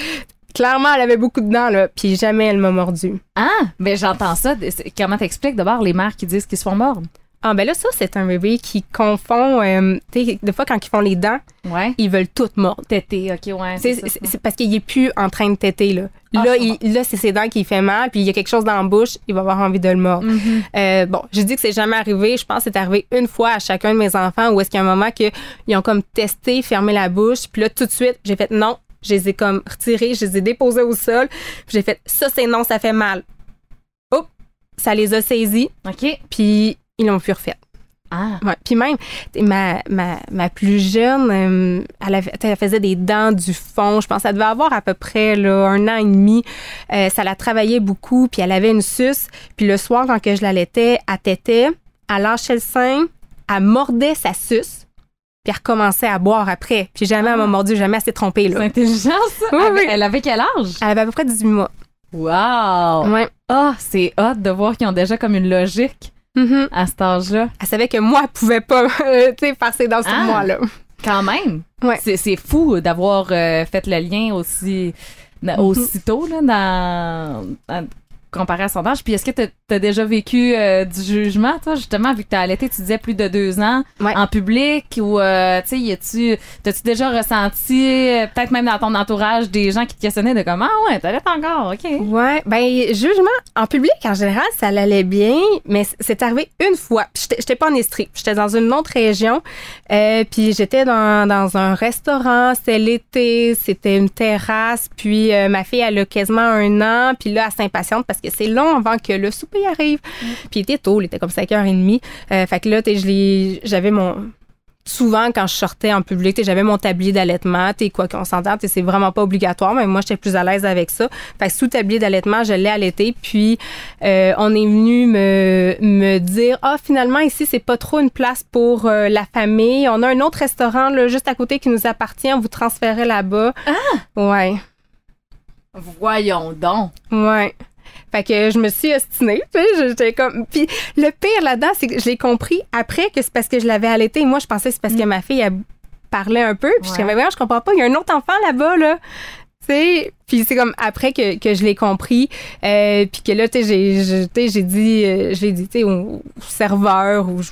clairement, elle avait beaucoup de dents, là, puis jamais elle m'a mordu. Ah, ben j'entends ça. Comment t'expliques d'abord les mères qui disent qu'ils se font mordre? Ah, ben là, ça, c'est un bébé qui confond. euh, tu sais, des fois, quand ils font les dents, Ouais. ils veulent tout mordre. Tété, ok, ouais. C'est parce qu'il est plus en train de téter, là. Ah, là, il- là c'est ses dents qui fait mal, puis il y a quelque chose dans la bouche, il va avoir envie de le mordre. Mhm. Euh, bon, je dis que c'est jamais arrivé. Je pense que c'est arrivé une fois à chacun de mes enfants où est-ce qu'il y a un moment qu'ils ont comme testé, fermé la bouche, puis là, tout de suite, j'ai fait non. Je les ai comme retirés, je les ai déposés au sol, puis j'ai fait ça, c'est non, ça fait mal. Hop, ça les a saisis, Ok. puis ils l'ont plus refait. Ah. Ouais. Puis même, ma, ma, ma plus jeune, euh, elle, avait- t'sais, elle faisait des dents du fond. Je pense qu'elle devait avoir à peu près là, un an et demi. Euh, ça la travaillait beaucoup, puis elle avait une suce. Puis le soir, quand que je l'allaitais, elle tétait, elle lâchait le sein, elle mordait sa suce, puis elle recommençait à boire après. Puis jamais elle m'a mordu, jamais elle s'est trompée. C'est intelligent, ça. Oui, elle, oui. elle avait quel âge? Elle avait à peu près 18 mois. Wow! Ouais. Ah, c'est hot de voir qu'ils ont déjà comme une logique Mhm. à cet âge-là. Elle savait que moi, elle pouvait pas passer dans ce Ah. mois-là. Quand même. Ouais. C'est, fou d'avoir euh, fait le lien aussi na- Mhm. aussitôt là, dans, dans- comparé à son âge. Puis est-ce que tu as déjà vécu euh, du jugement, toi, justement, vu que tu as allaité, tu disais plus de deux ans Ouais. en public ou, euh, tu sais, t'as-tu déjà ressenti, euh, peut-être même dans ton entourage, des gens qui te questionnaient de comment, ah ouais, t'allaites encore, OK. Ouais, ben jugement en public en général, ça allait bien, mais c'est arrivé une fois. J'étais- pas en Estrie, j'étais dans une autre région, euh, puis j'étais dans, dans un restaurant, c'était l'été, c'était une terrasse, puis ma fille elle a quasiment un an, puis là elle s'impatiente parce que c'est long avant que le souper arrive. Puis il était tôt, il était comme 5h30. Euh, fait que là, j'avais mon souvent quand je sortais en public, j'avais mon tablier d'allaitement, sais, quoi qu'on s'entende, c'est vraiment pas obligatoire, mais moi j'étais plus à l'aise avec ça. Fait que sous tablier d'allaitement, je l'ai allaité, puis euh, on est venu me, me dire ah finalement ici c'est pas trop une place pour euh, la famille, on a un autre restaurant là juste à côté qui nous appartient, on vous transférez là-bas. Ah ouais. Voyons donc. Ouais. Fait que je me suis ostinée, tu sais, j'étais comme puis le pire là-dedans c'est que je l'ai compris après que c'est parce que je l'avais allaité. Moi je pensais que c'est parce que ma fille elle parlait un peu, puis je Ouais. disais mais voyons, je comprends pas, il y a un autre enfant là-bas là. Sais, puis c'est comme après que, que je l'ai compris, euh, puis que là, tu sais, j'ai, dit, euh, je l'ai dit, tu sais, au, au serveur ou je,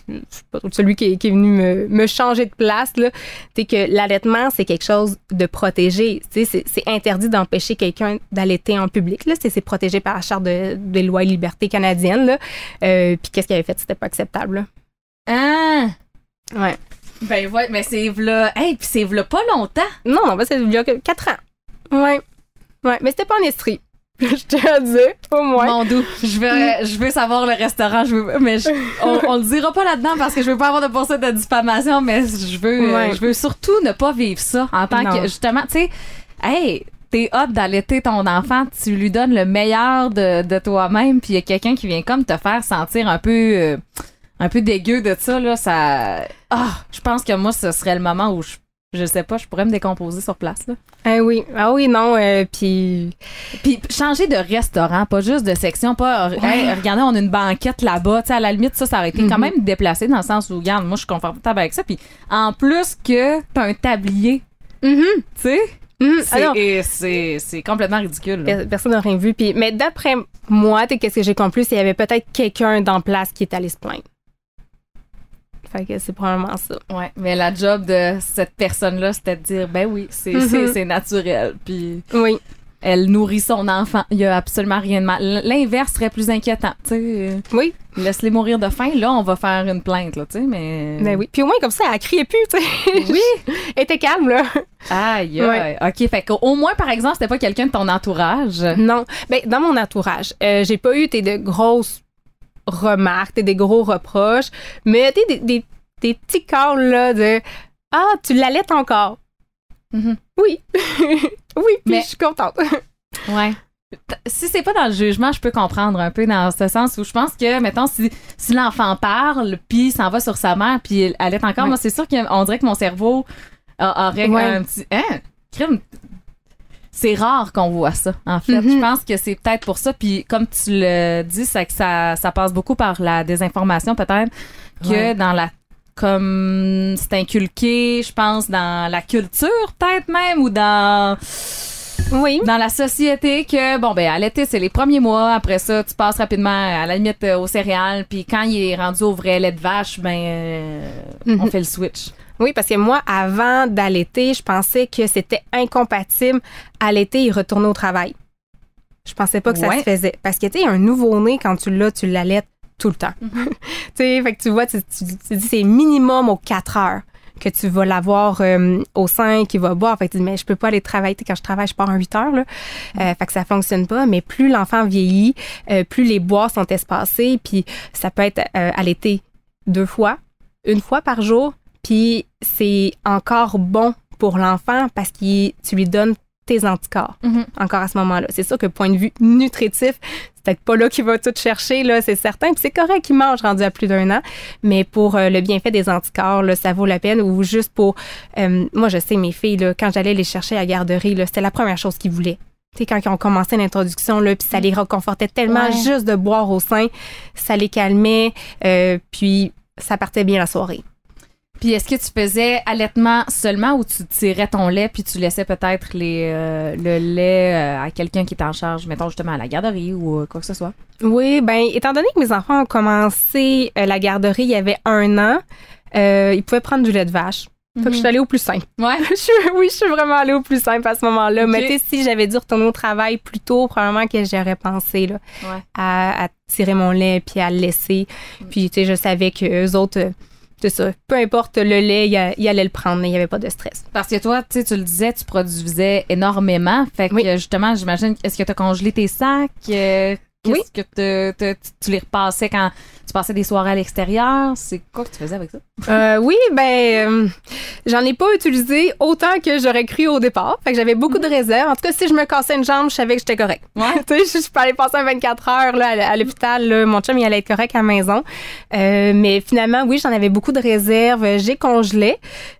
pas celui qui, est- qui est venu me, me changer de place, là, tu sais, que l'allaitement, c'est quelque chose de protégé. Tu sais, c'est, c'est interdit d'empêcher quelqu'un d'allaiter en public, là. C'est, c'est protégé par la Charte de- des lois et libertés canadiennes, là. Euh, puis qu'est-ce qu'il avait fait? C'était pas acceptable, là. Ah! Ouais. Ben ouais, mais c'est v'là. Hey, puis c'est v'là pas longtemps. Non, non, ben, c'est il y a que 4 ans. Ouais. Ouais, mais c'était pas en Estrie. je te le dis, au moins. Mon doux, je veux, je veux savoir le restaurant, je veux, mais je- on, on le dira pas là-dedans parce que je veux pas avoir de poursuite de diffamation, mais je veux, Ouais. je veux surtout ne pas vivre ça en tant Non. que, justement, tu sais, hey, t'es hot d'allaiter ton enfant, tu lui donnes le meilleur de, de toi-même, puis il y a quelqu'un qui vient comme te faire sentir un peu, euh, un peu dégueu de ça, là, ça, ah, je pense que moi, ce serait le moment où je, je sais pas, je pourrais me décomposer sur place, là. Ah oui, ah oui, non, euh, puis Puis changer de restaurant, pas juste de section, pas hey, regardez, on a une banquette là-bas, tu sais à la limite ça ça aurait été quand Mhm. même déplacé dans le sens où regarde, moi je suis confortable avec ça puis en plus que t'as un tablier, Mhm. tu sais, Mhm. c'est complètement ridicule. là. personne n'a rien vu. Puis, mais d'après moi, qu'est-ce que j'ai compris, c'est qu'il y avait peut-être quelqu'un dans place qui est allé se plaindre. Fait que c'est probablement ça. Ouais, mais la job de cette personne là, c'était de dire ben oui, c'est Mhm. naturel puis Oui. elle nourrit son enfant, il y a absolument rien de mal. L'inverse serait plus inquiétant, tu sais. Oui. Laisse-les mourir de faim, là on va faire une plainte là, tu sais, mais Ben oui. Puis au moins, comme ça, elle criait plus, tu sais. Oui. elle était calme, là. Aïe, Ouais. OK, fait qu'au moins, par exemple, c'était pas quelqu'un de ton entourage. Non. Ben, dans mon entourage, euh, j'ai pas eu t'es, de grosses remarques, t'es, des gros reproches, mais t'es, des, des, des petits calls, là, de Ah, tu l'allaites encore. Mhm. Oui. oui, puis Mais- je suis contente. Ouais. Si c'est pas dans le jugement, je peux comprendre un peu dans ce sens où je pense que, mettons, si, si l'enfant parle, puis s'en va sur sa mère, puis elle est encore, Ouais. moi, c'est sûr qu'on dirait que mon cerveau aurait Ouais. un petit. Hein? Crime. C'est rare qu'on voit ça, en fait. Mhm. Je pense que c'est peut-être pour ça. Puis, comme tu le dis, c'est que ça, ça passe beaucoup par la désinformation, peut-être, que Ouais. dans la comme c'est inculqué, je pense, dans la culture, peut-être même, ou dans Oui. dans la société que bon ben à l'été c'est les premiers mois après ça tu passes rapidement à la limite euh, aux céréales puis quand il est rendu au vrai lait de vache ben euh, on Mhm. fait le switch Oui, parce que moi, avant d'allaiter, je pensais que c'était incompatible allaiter et retourner au travail. Je pensais pas que ça se faisait. Parce que, tu sais, un nouveau-né, quand tu l'as, tu l'allaites tout le temps. Mhm. tu sais, fait que tu vois, tu, tu, tu dis c'est minimum aux 4 heures que tu vas l'avoir euh, au sein, qui va boire. Fait que tu dis, mais je peux pas aller travailler. Quand je travaille, je pars en 8 heures, là. Euh, fait que ça fonctionne pas. Mais plus l'enfant vieillit, euh, plus les bois sont espacés, puis ça peut être euh, allaité deux fois, une fois par jour, puis c'est encore bon pour l'enfant parce que tu lui donnes tes anticorps Mhm. encore à ce moment-là. C'est sûr que point de vue nutritif, c'est peut-être pas là qu'il va tout chercher, là, c'est certain. Puis c'est correct qu'il mange rendu à plus d'un an, mais pour euh, le bienfait des anticorps, là, ça vaut la peine. Ou juste pour... euh, moi, je sais, mes filles, là, quand j'allais les chercher à la garderie, c'était la première chose qu'ils voulaient. Tu sais, quand ils ont commencé l'introduction, là, puis ça les réconfortait tellement Ouais. juste de boire au sein, ça les calmait, euh, puis ça partait bien la soirée. Puis est-ce que tu faisais allaitement seulement ou tu tirais ton lait puis tu laissais peut-être les euh, le lait euh, à quelqu'un qui est en charge mettons justement à la garderie ou euh, quoi que ce soit? Oui, ben étant donné que mes enfants ont commencé euh, la garderie il y avait un an, euh, ils pouvaient prendre du lait de vache. Fait que je suis allée au plus simple. ouais Je suis- oui, je suis vraiment allée au plus simple à ce moment-là. Mais tu sais, si j'avais dû retourner au travail plus tôt, probablement que j'aurais pensé là, Ouais. à, à tirer mon lait puis à le laisser. Puis tu sais, je savais que eux autres, c'est ça, peu importe le lait, ils a- ils allaient le prendre, il n'y avait pas de stress. Parce que toi, tu sais, tu le disais, tu produisais énormément. Fait que Oui. justement, j'imagine, est-ce que tu as congelé tes sacs? Euh, Oui. que te- te- tu les repassais quand tu passais des soirées à l'extérieur? C'est quoi que tu faisais avec ça? Euh, oui, ben, euh, j'en ai pas utilisé autant que j'aurais cru au départ. Fait que j'avais beaucoup de réserves. En tout cas, si je me cassais une jambe, je savais que j'étais correct. Ouais. tu sais, je aller passer un 24 heures là, à, l'hôpital. Mon chum, il allait être correct à la maison. Euh, mais finalement, oui, j'en avais beaucoup de réserves. J'ai congelé.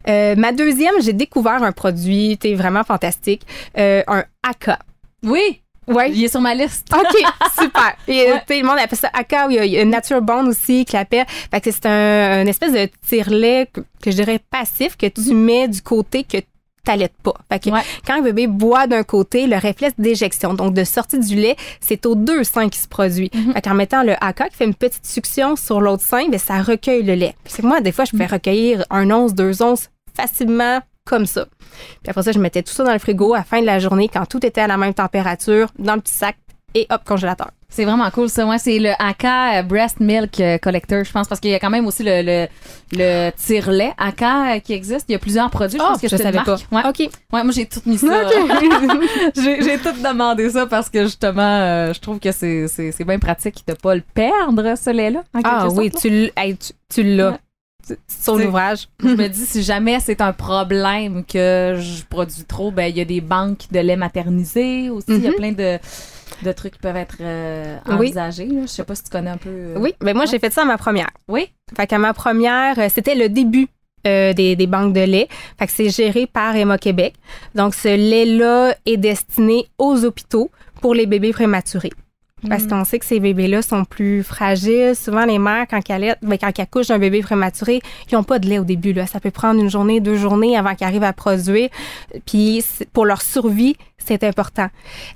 Ma deuxième, j'ai découvert un produit, sais, vraiment fantastique. Un AK. Oui! Ouais. Il est sur ma liste. OK, super. Et Ouais. tu sais, le monde appelle ça Aka. Il y a, il y a Nature Bond aussi qui l'appelle. Fait que c'est un, une espèce de tire-lait que, que je dirais passif que tu mets du côté que t'allaites pas. Fait que Ouais. quand un bébé boit d'un côté, le réflexe d'éjection, donc de sortie du lait, c'est aux deux seins qui se produit. Fait qu'en mettant le haka qui fait une petite succion sur l'autre sein, ben, ça recueille le lait. Puis c'est que moi, des fois, je pouvais recueillir un once, deux onces facilement comme ça. Puis après ça, je mettais tout ça dans le frigo à la fin de la journée quand tout était à la même température, dans le petit sac et hop, congélateur. C'est vraiment cool ça. Moi, c'est le AK Breast Milk euh, Collector, je pense, parce qu'il y a quand même aussi le, le, le tire-lait AK euh, qui existe. Il y a plusieurs produits. Je Ah, pense que je savais pas. Ouais. OK. Ouais, moi, j'ai tout mis ça. j'ai j'ai tout demandé ça parce que justement, euh, je trouve que c'est bien pratique de pas le perdre, ce lait-là. Ah oui, sorte, tu, l- hey, tu, tu l'as. Ouais. C'est- l'ouvrage. Je me dis, si jamais c'est un problème que je produis trop, ben il y a des banques de lait maternisé aussi. Il y a Mhm. plein de, de trucs qui peuvent être euh, Oui. envisagés. là. Je sais pas si tu connais un peu. euh, Oui, ben moi, j'ai fait ça à ma première. Oui. Fait qu'à ma première, euh, c'était le début euh, des, des banques de lait. Fait que c'est géré par Emma Québec. Donc, ce lait-là est destiné aux hôpitaux pour les bébés prématurés. Parce Mm. qu'on sait que ces bébés-là sont plus fragiles. Souvent, les mères, quand elles, allaitent- ben, quand elles accouchent d'un bébé prématuré, ils n'ont pas de lait au début. Là. Ça peut prendre une journée, deux journées avant qu'ils arrivent à produire. Puis, pour leur survie, c'est important.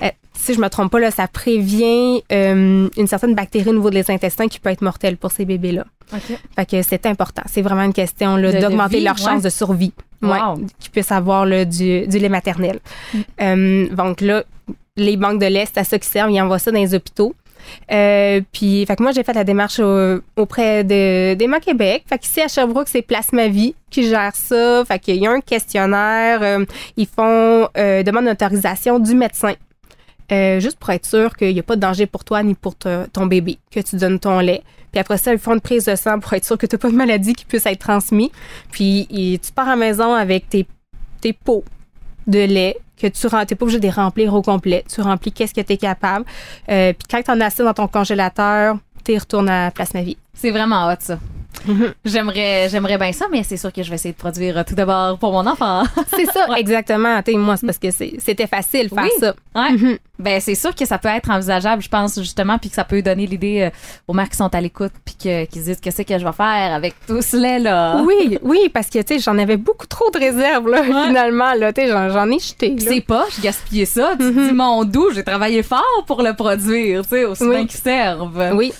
Euh, si je me trompe pas, là, ça prévient euh, une certaine bactérie au niveau des intestins qui peut être mortelle pour ces bébés-là. OK. Fait que c'est important. C'est vraiment une question d'augmenter leur ouais. chance de survie. Wow. Ouais, qu'ils puissent avoir là, du, du lait maternel. Euh, donc là, les banques de lait, c'est à ça qu'ils servent. Ils envoient ça dans les hôpitaux. Euh, puis, fait que moi, j'ai fait la démarche au- auprès de d'Emma Québec. Fait qu'ici, à Sherbrooke, c'est Place Ma Vie qui gère ça. Fait qu'il y a un questionnaire. euh, ils font euh, demande du médecin. Euh, juste pour être sûr qu'il n'y a pas de danger pour toi ni pour ton bébé, que tu donnes ton lait. Puis après ça, ils font une prise de sang pour être sûr que tu n'as pas de maladie qui puisse être transmise. Puis tu pars à la maison avec tes, tes pots de lait que tu n'es pas obligé de les remplir au complet. Tu remplis qu'est-ce que tu es capable. Euh, puis quand tu en as assez dans ton congélateur, tu retournes à Place Ma Vie. C'est vraiment hot, ça. J'aimerais, j'aimerais bien ça, mais c'est sûr que je vais essayer de produire euh, tout d'abord pour mon enfant. C'est ça, exactement. T'sais, moi, c'est parce que c'est- c'était facile faire Oui. ça. Ouais. Mhm. Ben c'est sûr que ça peut être envisageable, je pense justement, puis que ça peut donner l'idée euh, aux mères qui sont à l'écoute, puis que, qui se disent que c'est que je vais faire avec tout ce lait là? Oui, oui, parce que tu sais, j'en avais beaucoup trop de réserves là, Ouais. finalement là, tu sais, j'en, j'en ai jeté. C'est pas, je gaspillais ça. Tu Mhm. dis, mon doux, j'ai travaillé fort pour le produire, tu sais, aussi Oui. bien qu'ils servent. Oui,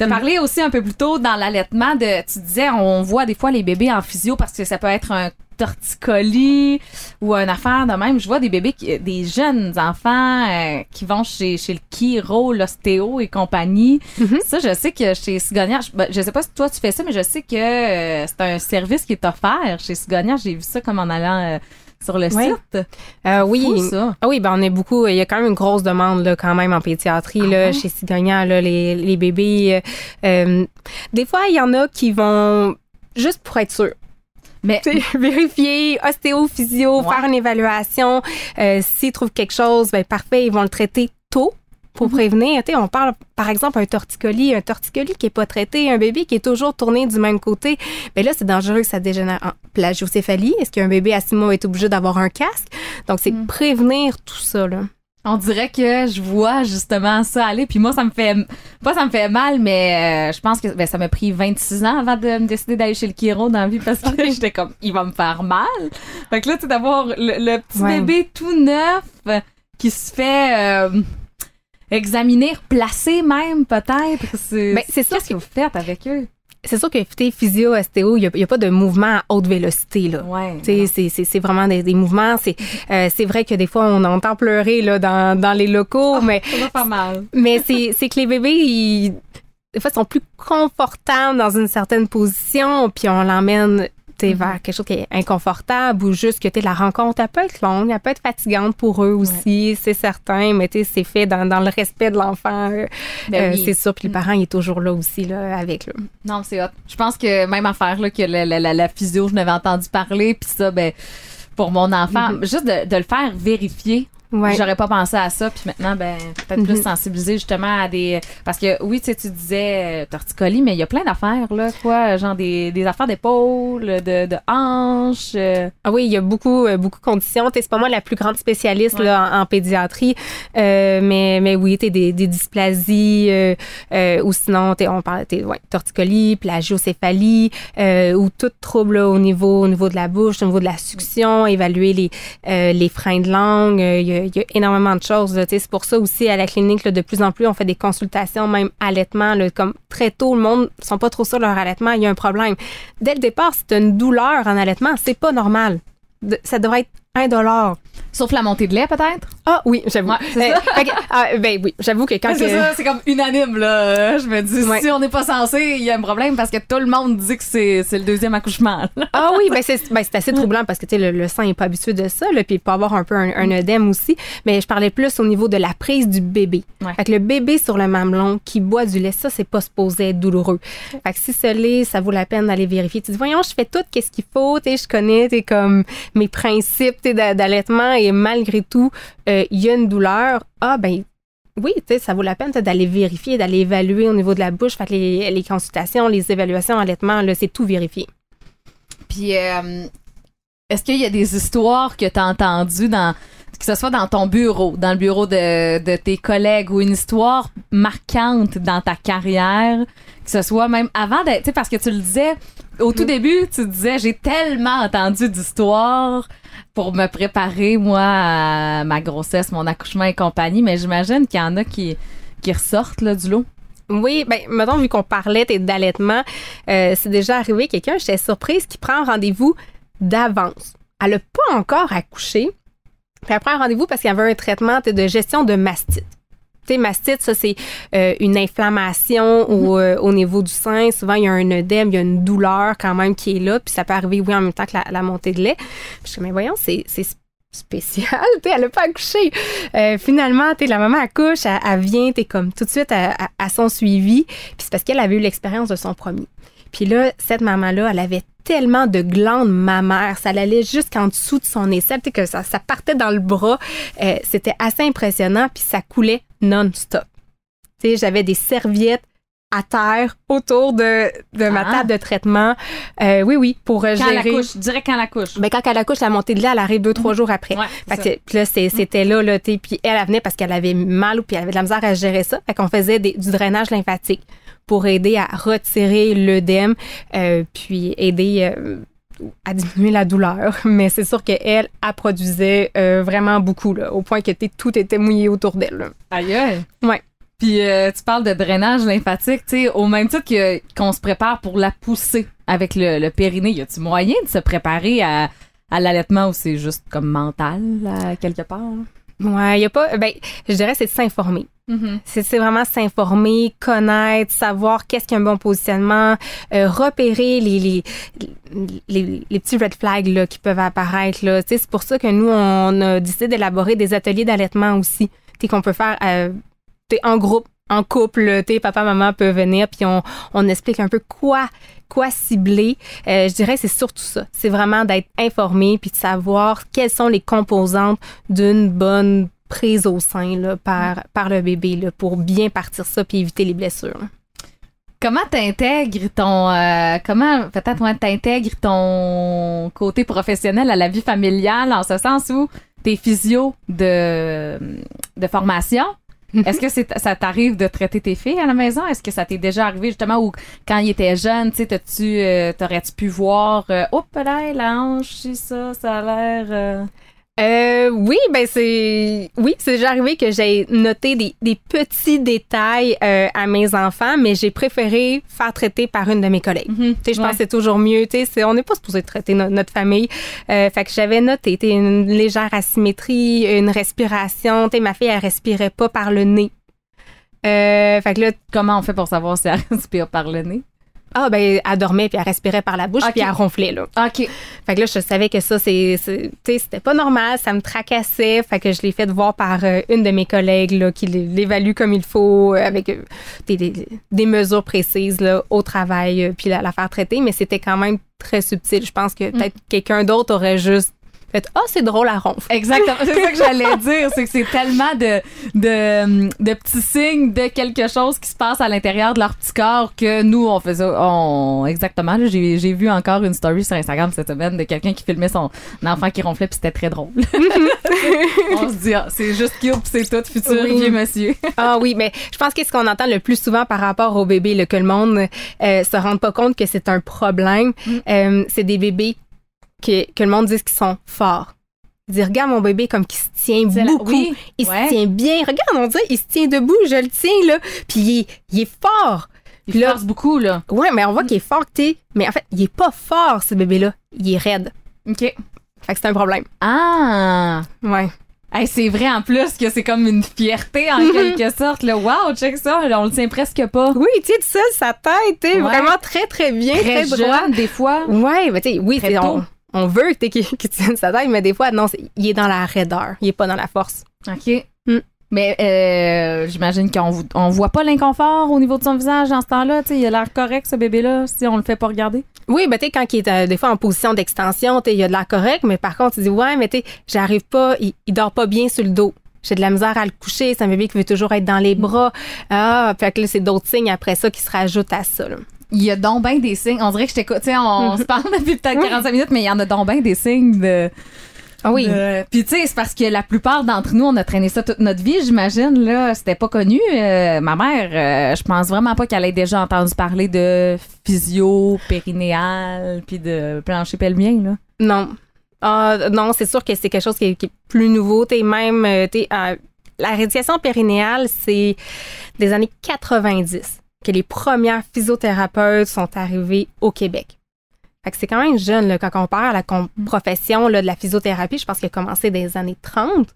De parler aussi un peu plus tôt dans l'allaitement de, tu disais, on voit des fois les bébés en physio parce que ça peut être un torticolis ou une affaire de même. Je vois des bébés, qui- des jeunes enfants euh, qui vont chez, chez le chiro, l'ostéo et compagnie. Mhm. Ça, je sais que chez Sigonia, je, ben, je sais pas si toi tu fais ça, mais je sais que euh, c'est un service qui est offert chez Sigonia. J'ai vu ça comme en allant euh, sur le Ouais. site? Euh, oui. Fou, ça. Ah oui, ben on est beaucoup. Il y a quand même une grosse demande là, quand même en pédiatrie Ah là, chez Sigogna, là, les, les bébés. euh, euh, des fois, il y en a qui vont juste pour être sûr. Mais vérifier, ostéo, physio, Ouais. faire une évaluation. Euh, S'ils trouvent quelque chose, ben parfait, ils vont le traiter tôt pour Mhm. prévenir. Tu sais, on parle, par exemple, un torticolis, un torticolis qui est pas traité, un bébé qui est toujours tourné du même côté. Ben là, c'est dangereux que ça dégénère en plagiocéphalie. Est-ce qu'un bébé à six mois est obligé d'avoir un casque? Donc, c'est Mhm. prévenir tout ça, là. On dirait que je vois justement ça aller. Puis moi, ça me fait. Pas ça me fait mal, mais euh, je pense que ben, ça m'a pris 26 ans avant de me décider d'aller chez le chiro dans la vie parce que j'étais comme, il va me faire mal. Fait que là, tu d'avoir le, le petit Ouais. bébé tout neuf qui se fait. euh, examiner, placer même peut-être. C'est Ben, c'est sûr Qu'est-ce que vous faites avec eux? C'est sûr que physio, ostéo, il n'y a, pas de mouvement à haute vélocité, là. Ouais. Tu sais, c'est- c'est c'est vraiment des, des mouvements. C'est euh, c'est vrai que des fois, on entend pleurer là, dans, dans les locaux, mais, Ça pas mal. mais c'est c'est que les bébés, ils, des fois, sont plus confortables dans une certaine position, puis on l'emmène tu sais, vers quelque chose qui est inconfortable ou juste que tu la rencontre, elle peut être longue, elle peut être fatigante pour eux aussi, c'est certain, mais tu c'est fait dans, dans le respect de l'enfant. euh, Ben euh, oui. C'est ça, puis le parent, il est toujours là aussi, là, avec. Là. Non, c'est hot. Je pense que même affaire là, que la, la, la, la physio, je n'avais entendu parler, puis ça, ben, pour mon enfant, juste de, de le faire vérifier Ouais. J'aurais pas pensé à ça, puis maintenant, ben, peut-être plus Mhm. sensibiliser justement à des. Parce que oui, tu sais, tu disais euh, torticolis, mais il y a plein d'affaires, là, quoi. Genre des, des affaires d'épaule, de, de hanches. euh, Ah oui, il y a beaucoup, euh, beaucoup de conditions. C'est pas moi la plus grande spécialiste Ouais. là, en, en pédiatrie, euh, mais, mais oui, t'es des, des dysplasies euh, ou sinon, t'es, on parle t'es, ouais, torticolis, plagiocéphalie euh, ou tout trouble là, au niveau, au niveau de la bouche, au niveau de la succion, évaluer les, euh, les freins de langue. Il y, a, il y a énormément de choses. C'est pour ça aussi à la clinique, de plus en plus, on fait des consultations, même allaitement. Comme très tôt, le monde ne sont pas trop sûrs leur allaitement. Il y a un problème. Dès le départ, tu une douleur en allaitement, c'est pas normal. Ça devrait être indolore. Sauf la montée de lait, peut-être? Ah oui, j'avoue. Ouais, Euh, ah, ben oui, j'avoue que quand c'est que- ça, c'est comme unanime, là. Je me dis, Ouais. si on n'est pas censé, il y a un problème parce que tout le monde dit que c'est c'est le deuxième accouchement. là. Ah oui, ben c'est ben c'est assez troublant parce que le, le sang est pas habitué de ça là, puis il peut avoir un peu un, un œdème aussi, mais je parlais plus au niveau de la prise du bébé. Ouais. Fait que le bébé sur le mamelon qui boit du lait, ça c'est pas supposé être douloureux. Fait que si ce lait, ça vaut la peine d'aller vérifier. Tu dis voyons, je fais tout qu'est-ce qu'il faut, je connais t'es comme mes principes d'allaitement et malgré tout, euh, il y a une douleur. Ah ben oui, tu sais, ça vaut la peine d'aller vérifier, d'aller évaluer au niveau de la bouche. Fait que les, les consultations, les évaluations allaitement, là, c'est tout vérifié. Puis, euh, est-ce qu'il y a des histoires que tu as entendues dans que ce soit dans ton bureau, dans le bureau de, de tes collègues ou une histoire marquante dans ta carrière, que ce soit même avant d'être, tu sais, parce que tu le disais, au tout début, tu disais, j'ai tellement entendu d'histoires pour me préparer, moi, à ma grossesse, mon accouchement et compagnie, mais j'imagine qu'il y en a qui, qui ressortent là, du lot. Oui, ben, mettons, vu qu'on parlait d'allaitement, euh, c'est déjà arrivé quelqu'un, j'étais surprise, qui prend rendez-vous d'avance. Elle n'a pas encore accouché, puis elle prend un rendez-vous parce qu'il y avait un traitement de gestion de mastite. Sais, mastite, ça, c'est euh, une inflammation au, euh, au niveau du sein. Souvent, il y a un œdème, il y a une douleur quand même qui est là, puis ça peut arriver, oui, en même temps que la, la montée de lait. Puis je comme, mais voyons, c'est c'est spécial, tu sais, elle n'a pas accouché. Euh, finalement, la maman accouche, elle, elle vient, tu comme tout de suite à, à- à son suivi, puis c'est parce qu'elle avait eu l'expérience de son premier. Puis là, cette maman-là, elle avait tellement de glandes mammaires, ça allait jusqu'en dessous de son aisselle, que ça, ça partait dans le bras. Euh, C'était assez impressionnant, puis ça coulait non-stop. J'avais des serviettes à terre autour de, de ma Ah. table de traitement. Euh, oui, oui, pour euh, Quand gérer. accouche, direct quand elle accouche. Ben, quand elle accouche, la montée de lait, elle arrive deux, trois jours après. Ouais, Fait que, là, c'est- c'était là, là, puis elle, elle venait parce qu'elle avait mal ou puis elle avait de la misère à gérer ça. Fait qu'on faisait des- du drainage lymphatique pour aider à retirer l'œdème, euh, puis aider euh, à diminuer la douleur. Mais c'est sûr qu'elle, elle produisait euh, vraiment beaucoup, là, au point que tout était mouillé autour d'elle. Aïe. Ouais. Puis euh, tu parles de drainage lymphatique, tu sais, au même titre que- qu'on se prépare pour la pousser avec le, le périnée, y a-tu moyen de se préparer à, à l'allaitement ou c'est juste comme mental, là, quelque part? là? Ouais, il y a pas. Ben, je dirais c'est de s'informer. C'est c'est vraiment s'informer, connaître, savoir qu'est-ce qui est un bon positionnement, euh, repérer les, les, les, les petits red flags là, qui peuvent apparaître. C'est pour ça que nous, on a décidé d'élaborer des ateliers d'allaitement aussi, qu'on peut faire euh, en groupe, en couple. tu Papa, maman peuvent venir, puis on, on explique un peu quoi quoi cibler. Euh, je dirais que c'est surtout ça. C'est vraiment d'être informé puis de savoir quelles sont les composantes d'une bonne prise au sein là, par, par le bébé là, pour bien partir ça puis éviter les blessures. Comment t'intègres ton euh, comment peut-être ouais, t'intègres ton côté professionnel à la vie familiale en ce sens où t'es physio de de formation est-ce que ça t'arrive de traiter tes filles à la maison? Est-ce que ça t'est déjà arrivé justement ou quand ils étaient jeunes, tu sais, euh, t'aurais-tu pu voir, euh, oh là, la hanche, ça, ça a l'air. Euh, oui, ben c'est oui, c'est déjà arrivé que j'ai noté des, des petits détails euh, à mes enfants, mais j'ai préféré faire traiter par une de mes collègues. Tu sais, je Ouais. pense que c'est toujours mieux. Tu sais, on n'est pas supposé traiter no- notre famille. Euh, fait que j'avais noté une légère asymétrie, une respiration. Tu sais, ma fille elle respirait pas par le nez. Euh, fait que là, Comment on fait pour savoir si elle respire par le nez? Ah ben elle dormait puis elle respirait par la bouche puis elle ronflait là. OK. Fait que là, je savais que ça, c'est, c'est- tu sais, c'était pas normal, ça me tracassait. Fait que je l'ai fait voir par euh, une de mes collègues là, qui l'é- l'évalue comme il faut, euh, avec euh, des, des- des mesures précises là, au travail, euh, puis la, la faire traiter. Mais c'était quand même très subtil. Je pense que peut-être quelqu'un d'autre aurait juste Faites Ah, c'est drôle à ronfle. Exactement. C'est ça que j'allais dire. C'est que c'est tellement de, de, de petits signes de quelque chose qui se passe à l'intérieur de leur petit corps que nous, on faisait. On, exactement. J'ai j'ai vu encore une story sur Instagram cette semaine de quelqu'un qui filmait son enfant qui ronflait, puis c'était très drôle. on se dit, ah, c'est juste cute, c'est tout, futur Oui. vieux monsieur. Ah oui, mais je pense que ce qu'on entend le plus souvent par rapport aux bébés, là, que le monde euh, se rende pas compte que c'est un problème, euh, c'est des bébés que, que le monde dit qu'ils sont forts. Dire, regarde mon bébé comme qui se tient C'est la- beaucoup. oui, il ouais. se tient bien. Regarde, on dirait, il se tient debout, je le tiens, là. Puis il est, il est fort. Il là, force beaucoup, là. ouais, mais on voit qu'il est fort t'es. Mais en fait, il est pas fort, ce bébé-là. Il est raide. OK. Fait que c'est un problème. Ah! Ouais. Hey, c'est vrai en plus que c'est comme une fierté en quelque sorte. Là. Wow, check ça, on le tient presque pas. Oui, tu sais, tout seul, sa tête, t'es Ouais. vraiment très, très bien, très, Très droit. des fois. Ouais, mais tu sais, oui, Très c'est- on, on veut que tu qu'il tienne sa taille, mais des fois, non, il est dans la raideur. Il est pas dans la force. OK. Mm. Mais euh, j'imagine qu'on on voit pas l'inconfort au niveau de son visage dans ce temps-là. Il a l'air correct, ce bébé-là, si on le fait pas regarder. Oui, ben tu sais, quand il est euh, des fois en position d'extension, il a de l'air correct, mais par contre, tu dis, ouais, mais tu j'arrive pas, il, il dort pas bien sur le dos. J'ai de la misère à le coucher, c'est un bébé qui veut toujours être dans les bras. Ah, fait que là, c'est d'autres signes après ça qui se rajoutent à ça. là. Il y a donc bien des signes. On dirait que je t'écoute. Tu sais, on se parle depuis peut-être 45 minutes, mais il y en a donc bien des signes de. Ah oui. de- Puis tu sais, c'est parce que la plupart d'entre nous, on a traîné ça toute notre vie, j'imagine. Là, c'était pas connu. Euh, ma mère, euh, je pense vraiment pas qu'elle ait déjà entendu parler de physio, périnéal, puis de plancher pelvien. Là. Non. Ah, non, c'est sûr que c'est quelque chose qui est, qui est plus nouveau. T'es même, euh, t'es, euh, la rééducation périnéale, c'est des années 90 que les premières physiothérapeutes sont arrivées au Québec. Fait que c'est quand même jeune là, quand on parle à la com- profession là, de la physiothérapie. Je pense qu'elle a commencé dans les années 30.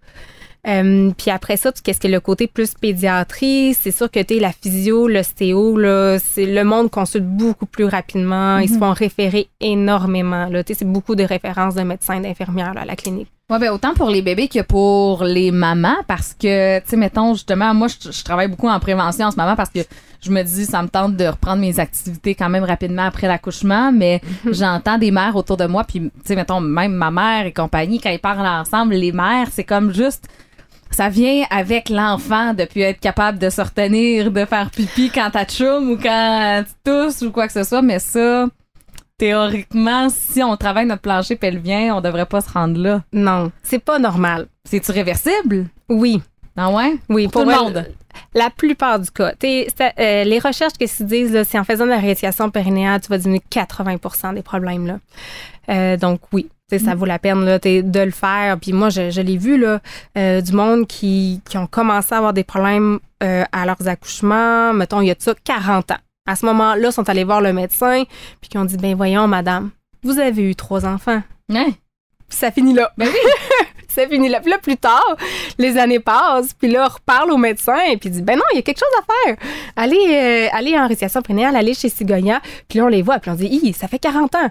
Euh, puis après ça, tu- qu'est-ce que le côté plus pédiatrie, c'est sûr que tu la physio, l'ostéo, c'est le monde consulte beaucoup plus rapidement, ils se font référer énormément là, tu sais, c'est beaucoup de références de médecins, d'infirmières à la clinique. Ouais, ben autant pour les bébés que pour les mamans parce que, tu sais, mettons, justement, moi, je, je travaille beaucoup en prévention en ce moment parce que je me dis, ça me tente de reprendre mes activités quand même rapidement après l'accouchement, mais j'entends des mères autour de moi, puis, tu sais, mettons, même ma mère et compagnie, quand ils parlent ensemble, les mères, c'est comme juste. Ça vient avec l'enfant de plus être capable de se retenir, de faire pipi quand t'as chum ou quand tu tousses ou quoi que ce soit, mais ça, théoriquement, si on travaille notre plancher pelvien, on devrait pas se rendre là. Non, c'est pas normal. C'est-tu réversible? Oui, Ah ouais? oui, Pour tout le monde? La plupart du cas. Euh, les recherches que se disent, c'est en faisant de la rééducation périnéale, tu vas diminuer 80% des problèmes. Là. Euh, donc oui, ça vaut la peine là, de le faire. Puis moi, je, je l'ai vu, là, euh, du monde qui, qui ont commencé à avoir des problèmes à leurs accouchements, mettons, il y a de ça 40 ans. À ce moment-là, ils sont allés voir le médecin, puis qui ont dit, ben voyons, madame, vous avez eu trois enfants. Hein? Puis ça finit là. Ben oui. ça finit là. Puis là, plus tard, les années passent, puis là, on reparle au médecin, et puis il dit, ben non, il y a quelque chose à faire. Allez, euh, allez en récitation prénéale, allez chez Cigonia, puis là, on les voit, puis on dit, Hi, ça fait 40 ans.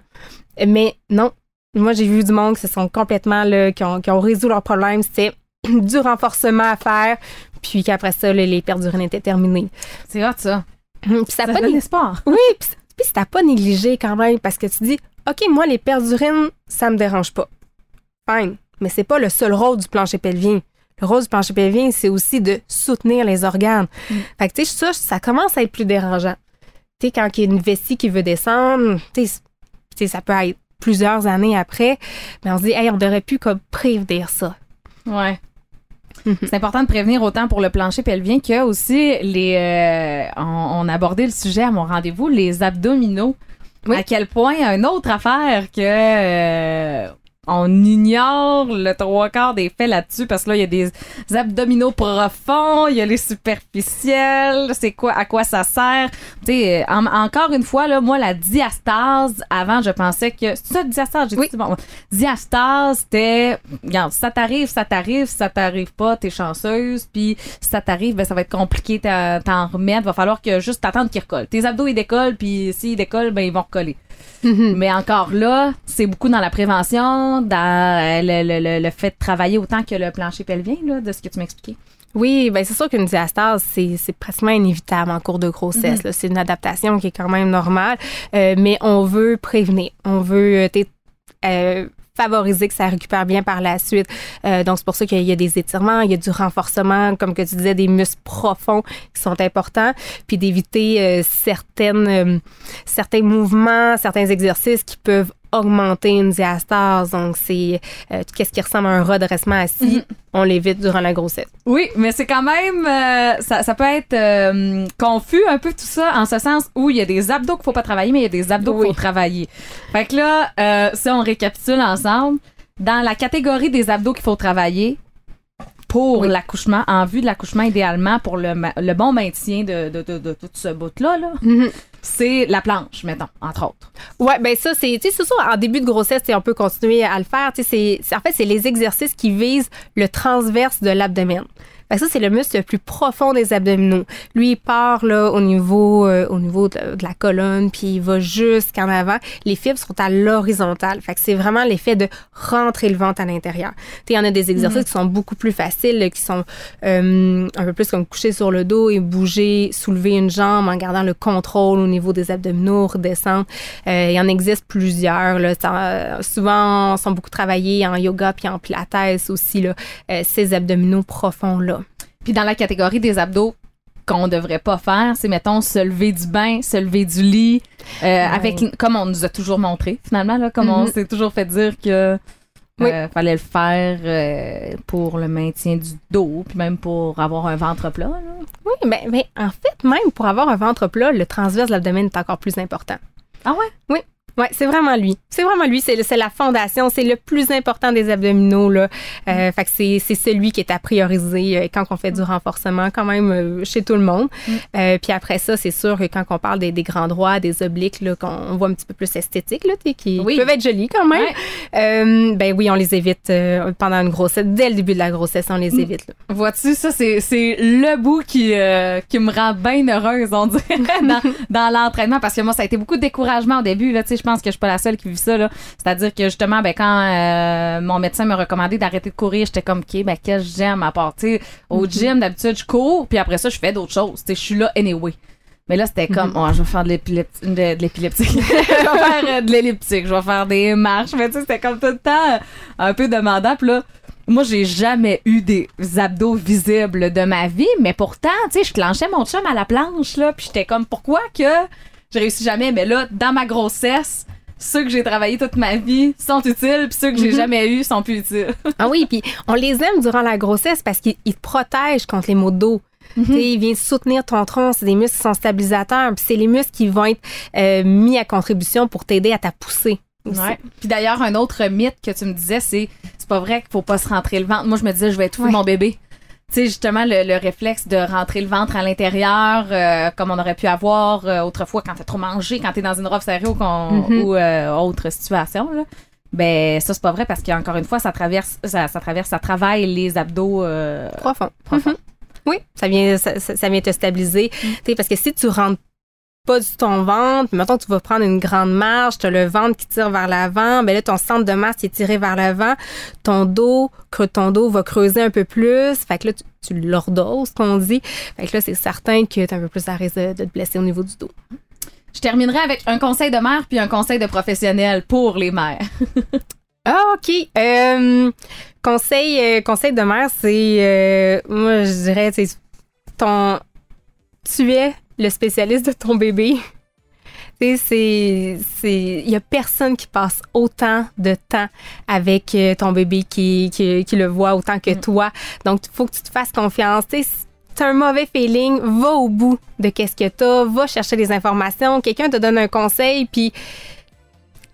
Mais non. Moi, j'ai vu du monde qui se sont complètement, là, qui ont, qui ont résolu leurs problèmes. C'était du renforcement à faire, puis qu'après ça, là, les pertes d'urine étaient terminées. C'est hot, ça. Puis ça Ça pas donne espoir. oui, puis puis si t'as pas négligé quand même, parce que tu dis, OK, moi, les pertes d'urine, ça me dérange pas. Fine. Mais c'est pas le seul rôle du plancher pelvien. Le rôle du plancher pelvien, c'est aussi de soutenir les organes. Fait que, tu sais, ça, ça commence à être plus dérangeant. Tu sais, quand il y a une vessie qui veut descendre, tu sais, ça peut être plusieurs années après, mais on se dit, hey, on devrait plus comme prévenir ça. Ouais. C'est important de prévenir autant pour le plancher pelvien que aussi les. euh, on, on a abordé le sujet à mon rendez-vous, les abdominaux. Oui. À quel point une autre affaire que euh, on ignore le trois quarts des faits là-dessus parce que là il y a des abdominaux profonds, il y a les superficiels, c'est quoi à quoi ça sert? Tu sais euh, en- encore une fois là moi la diastase avant je pensais que c'est ça diastase j'ai Oui. dit bon diastase c'était regarde ça t'arrive ça t'arrive ça t'arrive pas t'es chanceuse puis si ça t'arrive ben ça va être compliqué t'en remettre. Va falloir que juste t'attendre qu'ils recollent tes abdos ils décollent puis s'ils décollent ben ils vont recoller mais encore là, c'est beaucoup dans la prévention, dans euh, le, le- le- le fait de travailler autant que le plancher pelvien, là, de ce que tu m'expliquais. Oui, ben c'est sûr qu'une diastase, c'est, c'est pratiquement inévitable en cours de grossesse. là. C'est une adaptation qui est quand même normale, euh, mais on veut prévenir. On veut euh, euh, favoriser que ça récupère bien par la suite. Euh, donc, c'est pour ça qu'il y a des étirements, il y a du renforcement, comme que tu disais, des muscles profonds qui sont importants, puis d'éviter euh, certaines, euh, certains mouvements, certains exercices qui peuvent augmenter une diastase. Donc, c'est euh, qu'est-ce qui ressemble à un redressement assis, Mhm. on l'évite durant la grossesse. Oui, mais c'est quand même, euh, ça, ça peut être euh, confus un peu tout ça, en ce sens où il y a des abdos qu'il faut pas travailler, mais il y a des abdos qu'il faut travailler. Fait que là, euh, si on récapitule ensemble, dans la catégorie des abdos qu'il faut travailler pour Oui. l'accouchement, en vue de l'accouchement idéalement, pour le, le bon maintien de, de, de, de tout ce bout-là, là, c'est la planche, mettons, entre autres. Ouais, ben ça c'est tu sais en début de grossesse, tu sais, on peut continuer à le faire, tu sais en fait c'est les exercices qui visent le transverse de l'abdomen. Ça c'est le muscle le plus profond des abdominaux. Lui il part là au niveau euh, au niveau de, de la colonne puis il va jusqu'en avant. Les fibres sont à l'horizontale. Fait que c'est vraiment l'effet de rentrer le ventre à l'intérieur. Tu sais il y en a des exercices qui sont beaucoup plus faciles, qui sont euh, un peu plus comme coucher sur le dos et bouger, soulever une jambe en gardant le contrôle au niveau des abdominaux, redescendre. Euh, il y en existe plusieurs. Là, Ça, souvent, sont beaucoup travaillés en yoga puis en pilates aussi, là, euh, ces abdominaux profonds-là. Puis dans la catégorie des abdos qu'on devrait pas faire, c'est mettons se lever du bain, se lever du lit, euh, avec comme on nous a toujours montré finalement là, comme on Mhm. s'est toujours fait dire que euh, fallait le faire euh, pour le maintien du dos, puis même pour avoir un ventre plat. là. Oui, mais, mais en fait, même pour avoir un ventre plat, le transverse de l'abdomen est encore plus important. Ah ouais? Oui. Ouais, c'est vraiment lui. C'est vraiment lui. C'est, la fondation. C'est le plus important des abdominaux. Là. Euh, Fait que c'est, c'est celui qui est à prioriser euh, quand on fait du renforcement, quand même euh, chez tout le monde. Euh, puis après ça, c'est sûr que quand on parle des, des grands droits, des obliques, là, qu'on voit un petit peu plus esthétiques, là, qui Oui. peuvent être jolis quand même. Ouais. Euh, ben oui, on les évite pendant une grossesse. Dès le début de la grossesse, on les évite. là. Vois-tu, ça, c'est, c'est le bout qui, euh, qui me rend bien heureuse, on dirait, dans, dans l'entraînement. Parce que moi, ça a été beaucoup de découragement au début. Là, tu sais, je pense que je suis pas la seule qui vit ça. Là. C'est-à-dire que justement, ben, quand euh, mon médecin m'a recommandé d'arrêter de courir, j'étais comme, OK, ben, qu'est-ce que j'aime à part, au gym, d'habitude, je cours, puis après ça, je fais d'autres choses. Je suis là anyway. Mais là, c'était comme, oh, je vais faire de l'épileptique. De, de l'épileptique. je vais faire euh, de l'elliptique. Je vais faire des marches. Mais tu sais, c'était comme tout le temps euh, un peu demandant. Puis là, moi, j'ai jamais eu des abdos visibles de ma vie. Mais pourtant, tu sais, je clenchais mon chum à la planche, là. Puis j'étais comme, pourquoi que je réussis jamais? Mais là, dans ma grossesse, ceux que j'ai travaillé toute ma vie sont utiles. Puis ceux que j'ai jamais eu sont plus utiles. Ah oui, puis on les aime durant la grossesse parce qu'ils ils te protègent contre les maux de dos. Tu sais, Ils viennent soutenir ton tronc. C'est des muscles qui sont stabilisateurs. Puis c'est les muscles qui vont être euh, mis à contribution pour t'aider à ta poussée. Ouais. Puis d'ailleurs, un autre mythe que tu me disais, c'est c'est pas vrai qu'il faut pas se rentrer le ventre. Moi, je me disais, je vais étouffer Ouais. mon bébé. Tu sais, justement, le, le réflexe de rentrer le ventre à l'intérieur, euh, comme on aurait pu avoir euh, autrefois quand t'as trop mangé, quand t'es dans une robe serrée ou, Mhm. ou euh, autre situation, là. Ben, ça, c'est pas vrai parce qu'encore une fois, ça traverse, ça, ça traverse, ça travaille les abdos euh, Profond. profonds. Mhm. Oui, ça vient, ça, ça- ça vient te stabiliser. Tu sais, Parce que si tu rentres pas du ton ventre, mettons que tu vas prendre une grande marche, tu as le ventre qui tire vers l'avant, ben là, ton centre de masse qui est tiré vers l'avant, ton dos, que ton dos va creuser un peu plus, fait que là, tu, tu l'ordoses, qu'on dit. Fait que là, c'est certain que tu as un peu plus à risque de, de te blesser au niveau du dos. Je terminerai avec un conseil de mère puis un conseil de professionnel pour les mères. Ah, OK. Euh, conseil, euh, conseil de mère, c'est, euh, moi, je dirais, c'est ton, tu es le spécialiste de ton bébé. Tu sais, c'est, c'est, il y a personne qui passe autant de temps avec euh, ton bébé qui, qui, qui le voit autant que toi. Donc, il faut que tu te fasses confiance. Tu sais, un mauvais feeling, va au bout de qu'est-ce que t'as, va chercher des informations, quelqu'un te donne un conseil, puis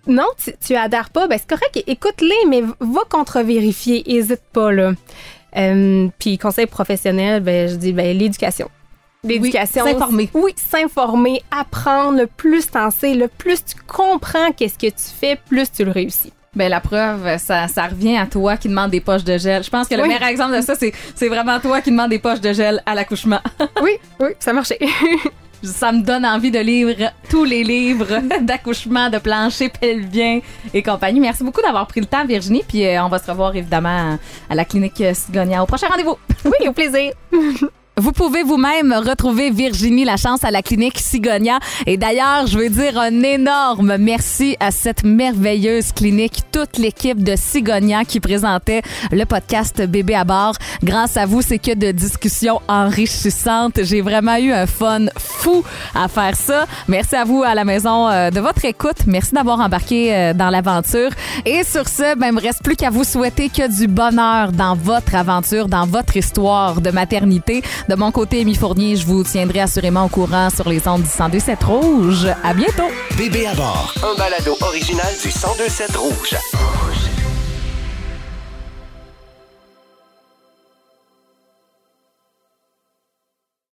non, tu, tu adhères pas, ben c'est correct, écoute-les, mais va contre-vérifier, hésite pas, là. Euh, puis conseil professionnel, ben je dis, ben l'éducation. L'éducation. Oui, s'informer. Oui, s'informer, apprendre, le plus t'en sais, le plus tu comprends qu'est-ce que tu fais, plus tu le réussis. Ben la preuve, ça, ça revient à toi qui demande des poches de gel. Je pense que le Oui. meilleur exemple de ça, c'est, c'est vraiment toi qui demande des poches de gel à l'accouchement. oui, oui, ça marchait. ça me donne envie de lire tous les livres d'accouchement, de plancher pelvien et compagnie. Merci beaucoup d'avoir pris le temps, Virginie. Puis euh, on va se revoir évidemment à la clinique Sigonia au prochain rendez-vous. oui, au plaisir. Vous pouvez vous-même retrouver Virginie Lachance à la clinique Sigonia. Et d'ailleurs, je veux dire un énorme merci à cette merveilleuse clinique, toute l'équipe de Sigonia qui présentait le podcast Bébé à bord. Grâce à vous, c'est que de discussions enrichissantes. J'ai vraiment eu un fun fou à faire ça. Merci à vous à la maison euh, de votre écoute. Merci d'avoir embarqué euh, dans l'aventure. Et sur ce, ben, il me reste plus qu'à vous souhaiter que du bonheur dans votre aventure, dans votre histoire de maternité. De mon côté, Amy Fournier, je vous tiendrai assurément au courant sur les ondes du 1027 Rouge. À bientôt! Bébé à bord, un balado original du 1027 Rouge.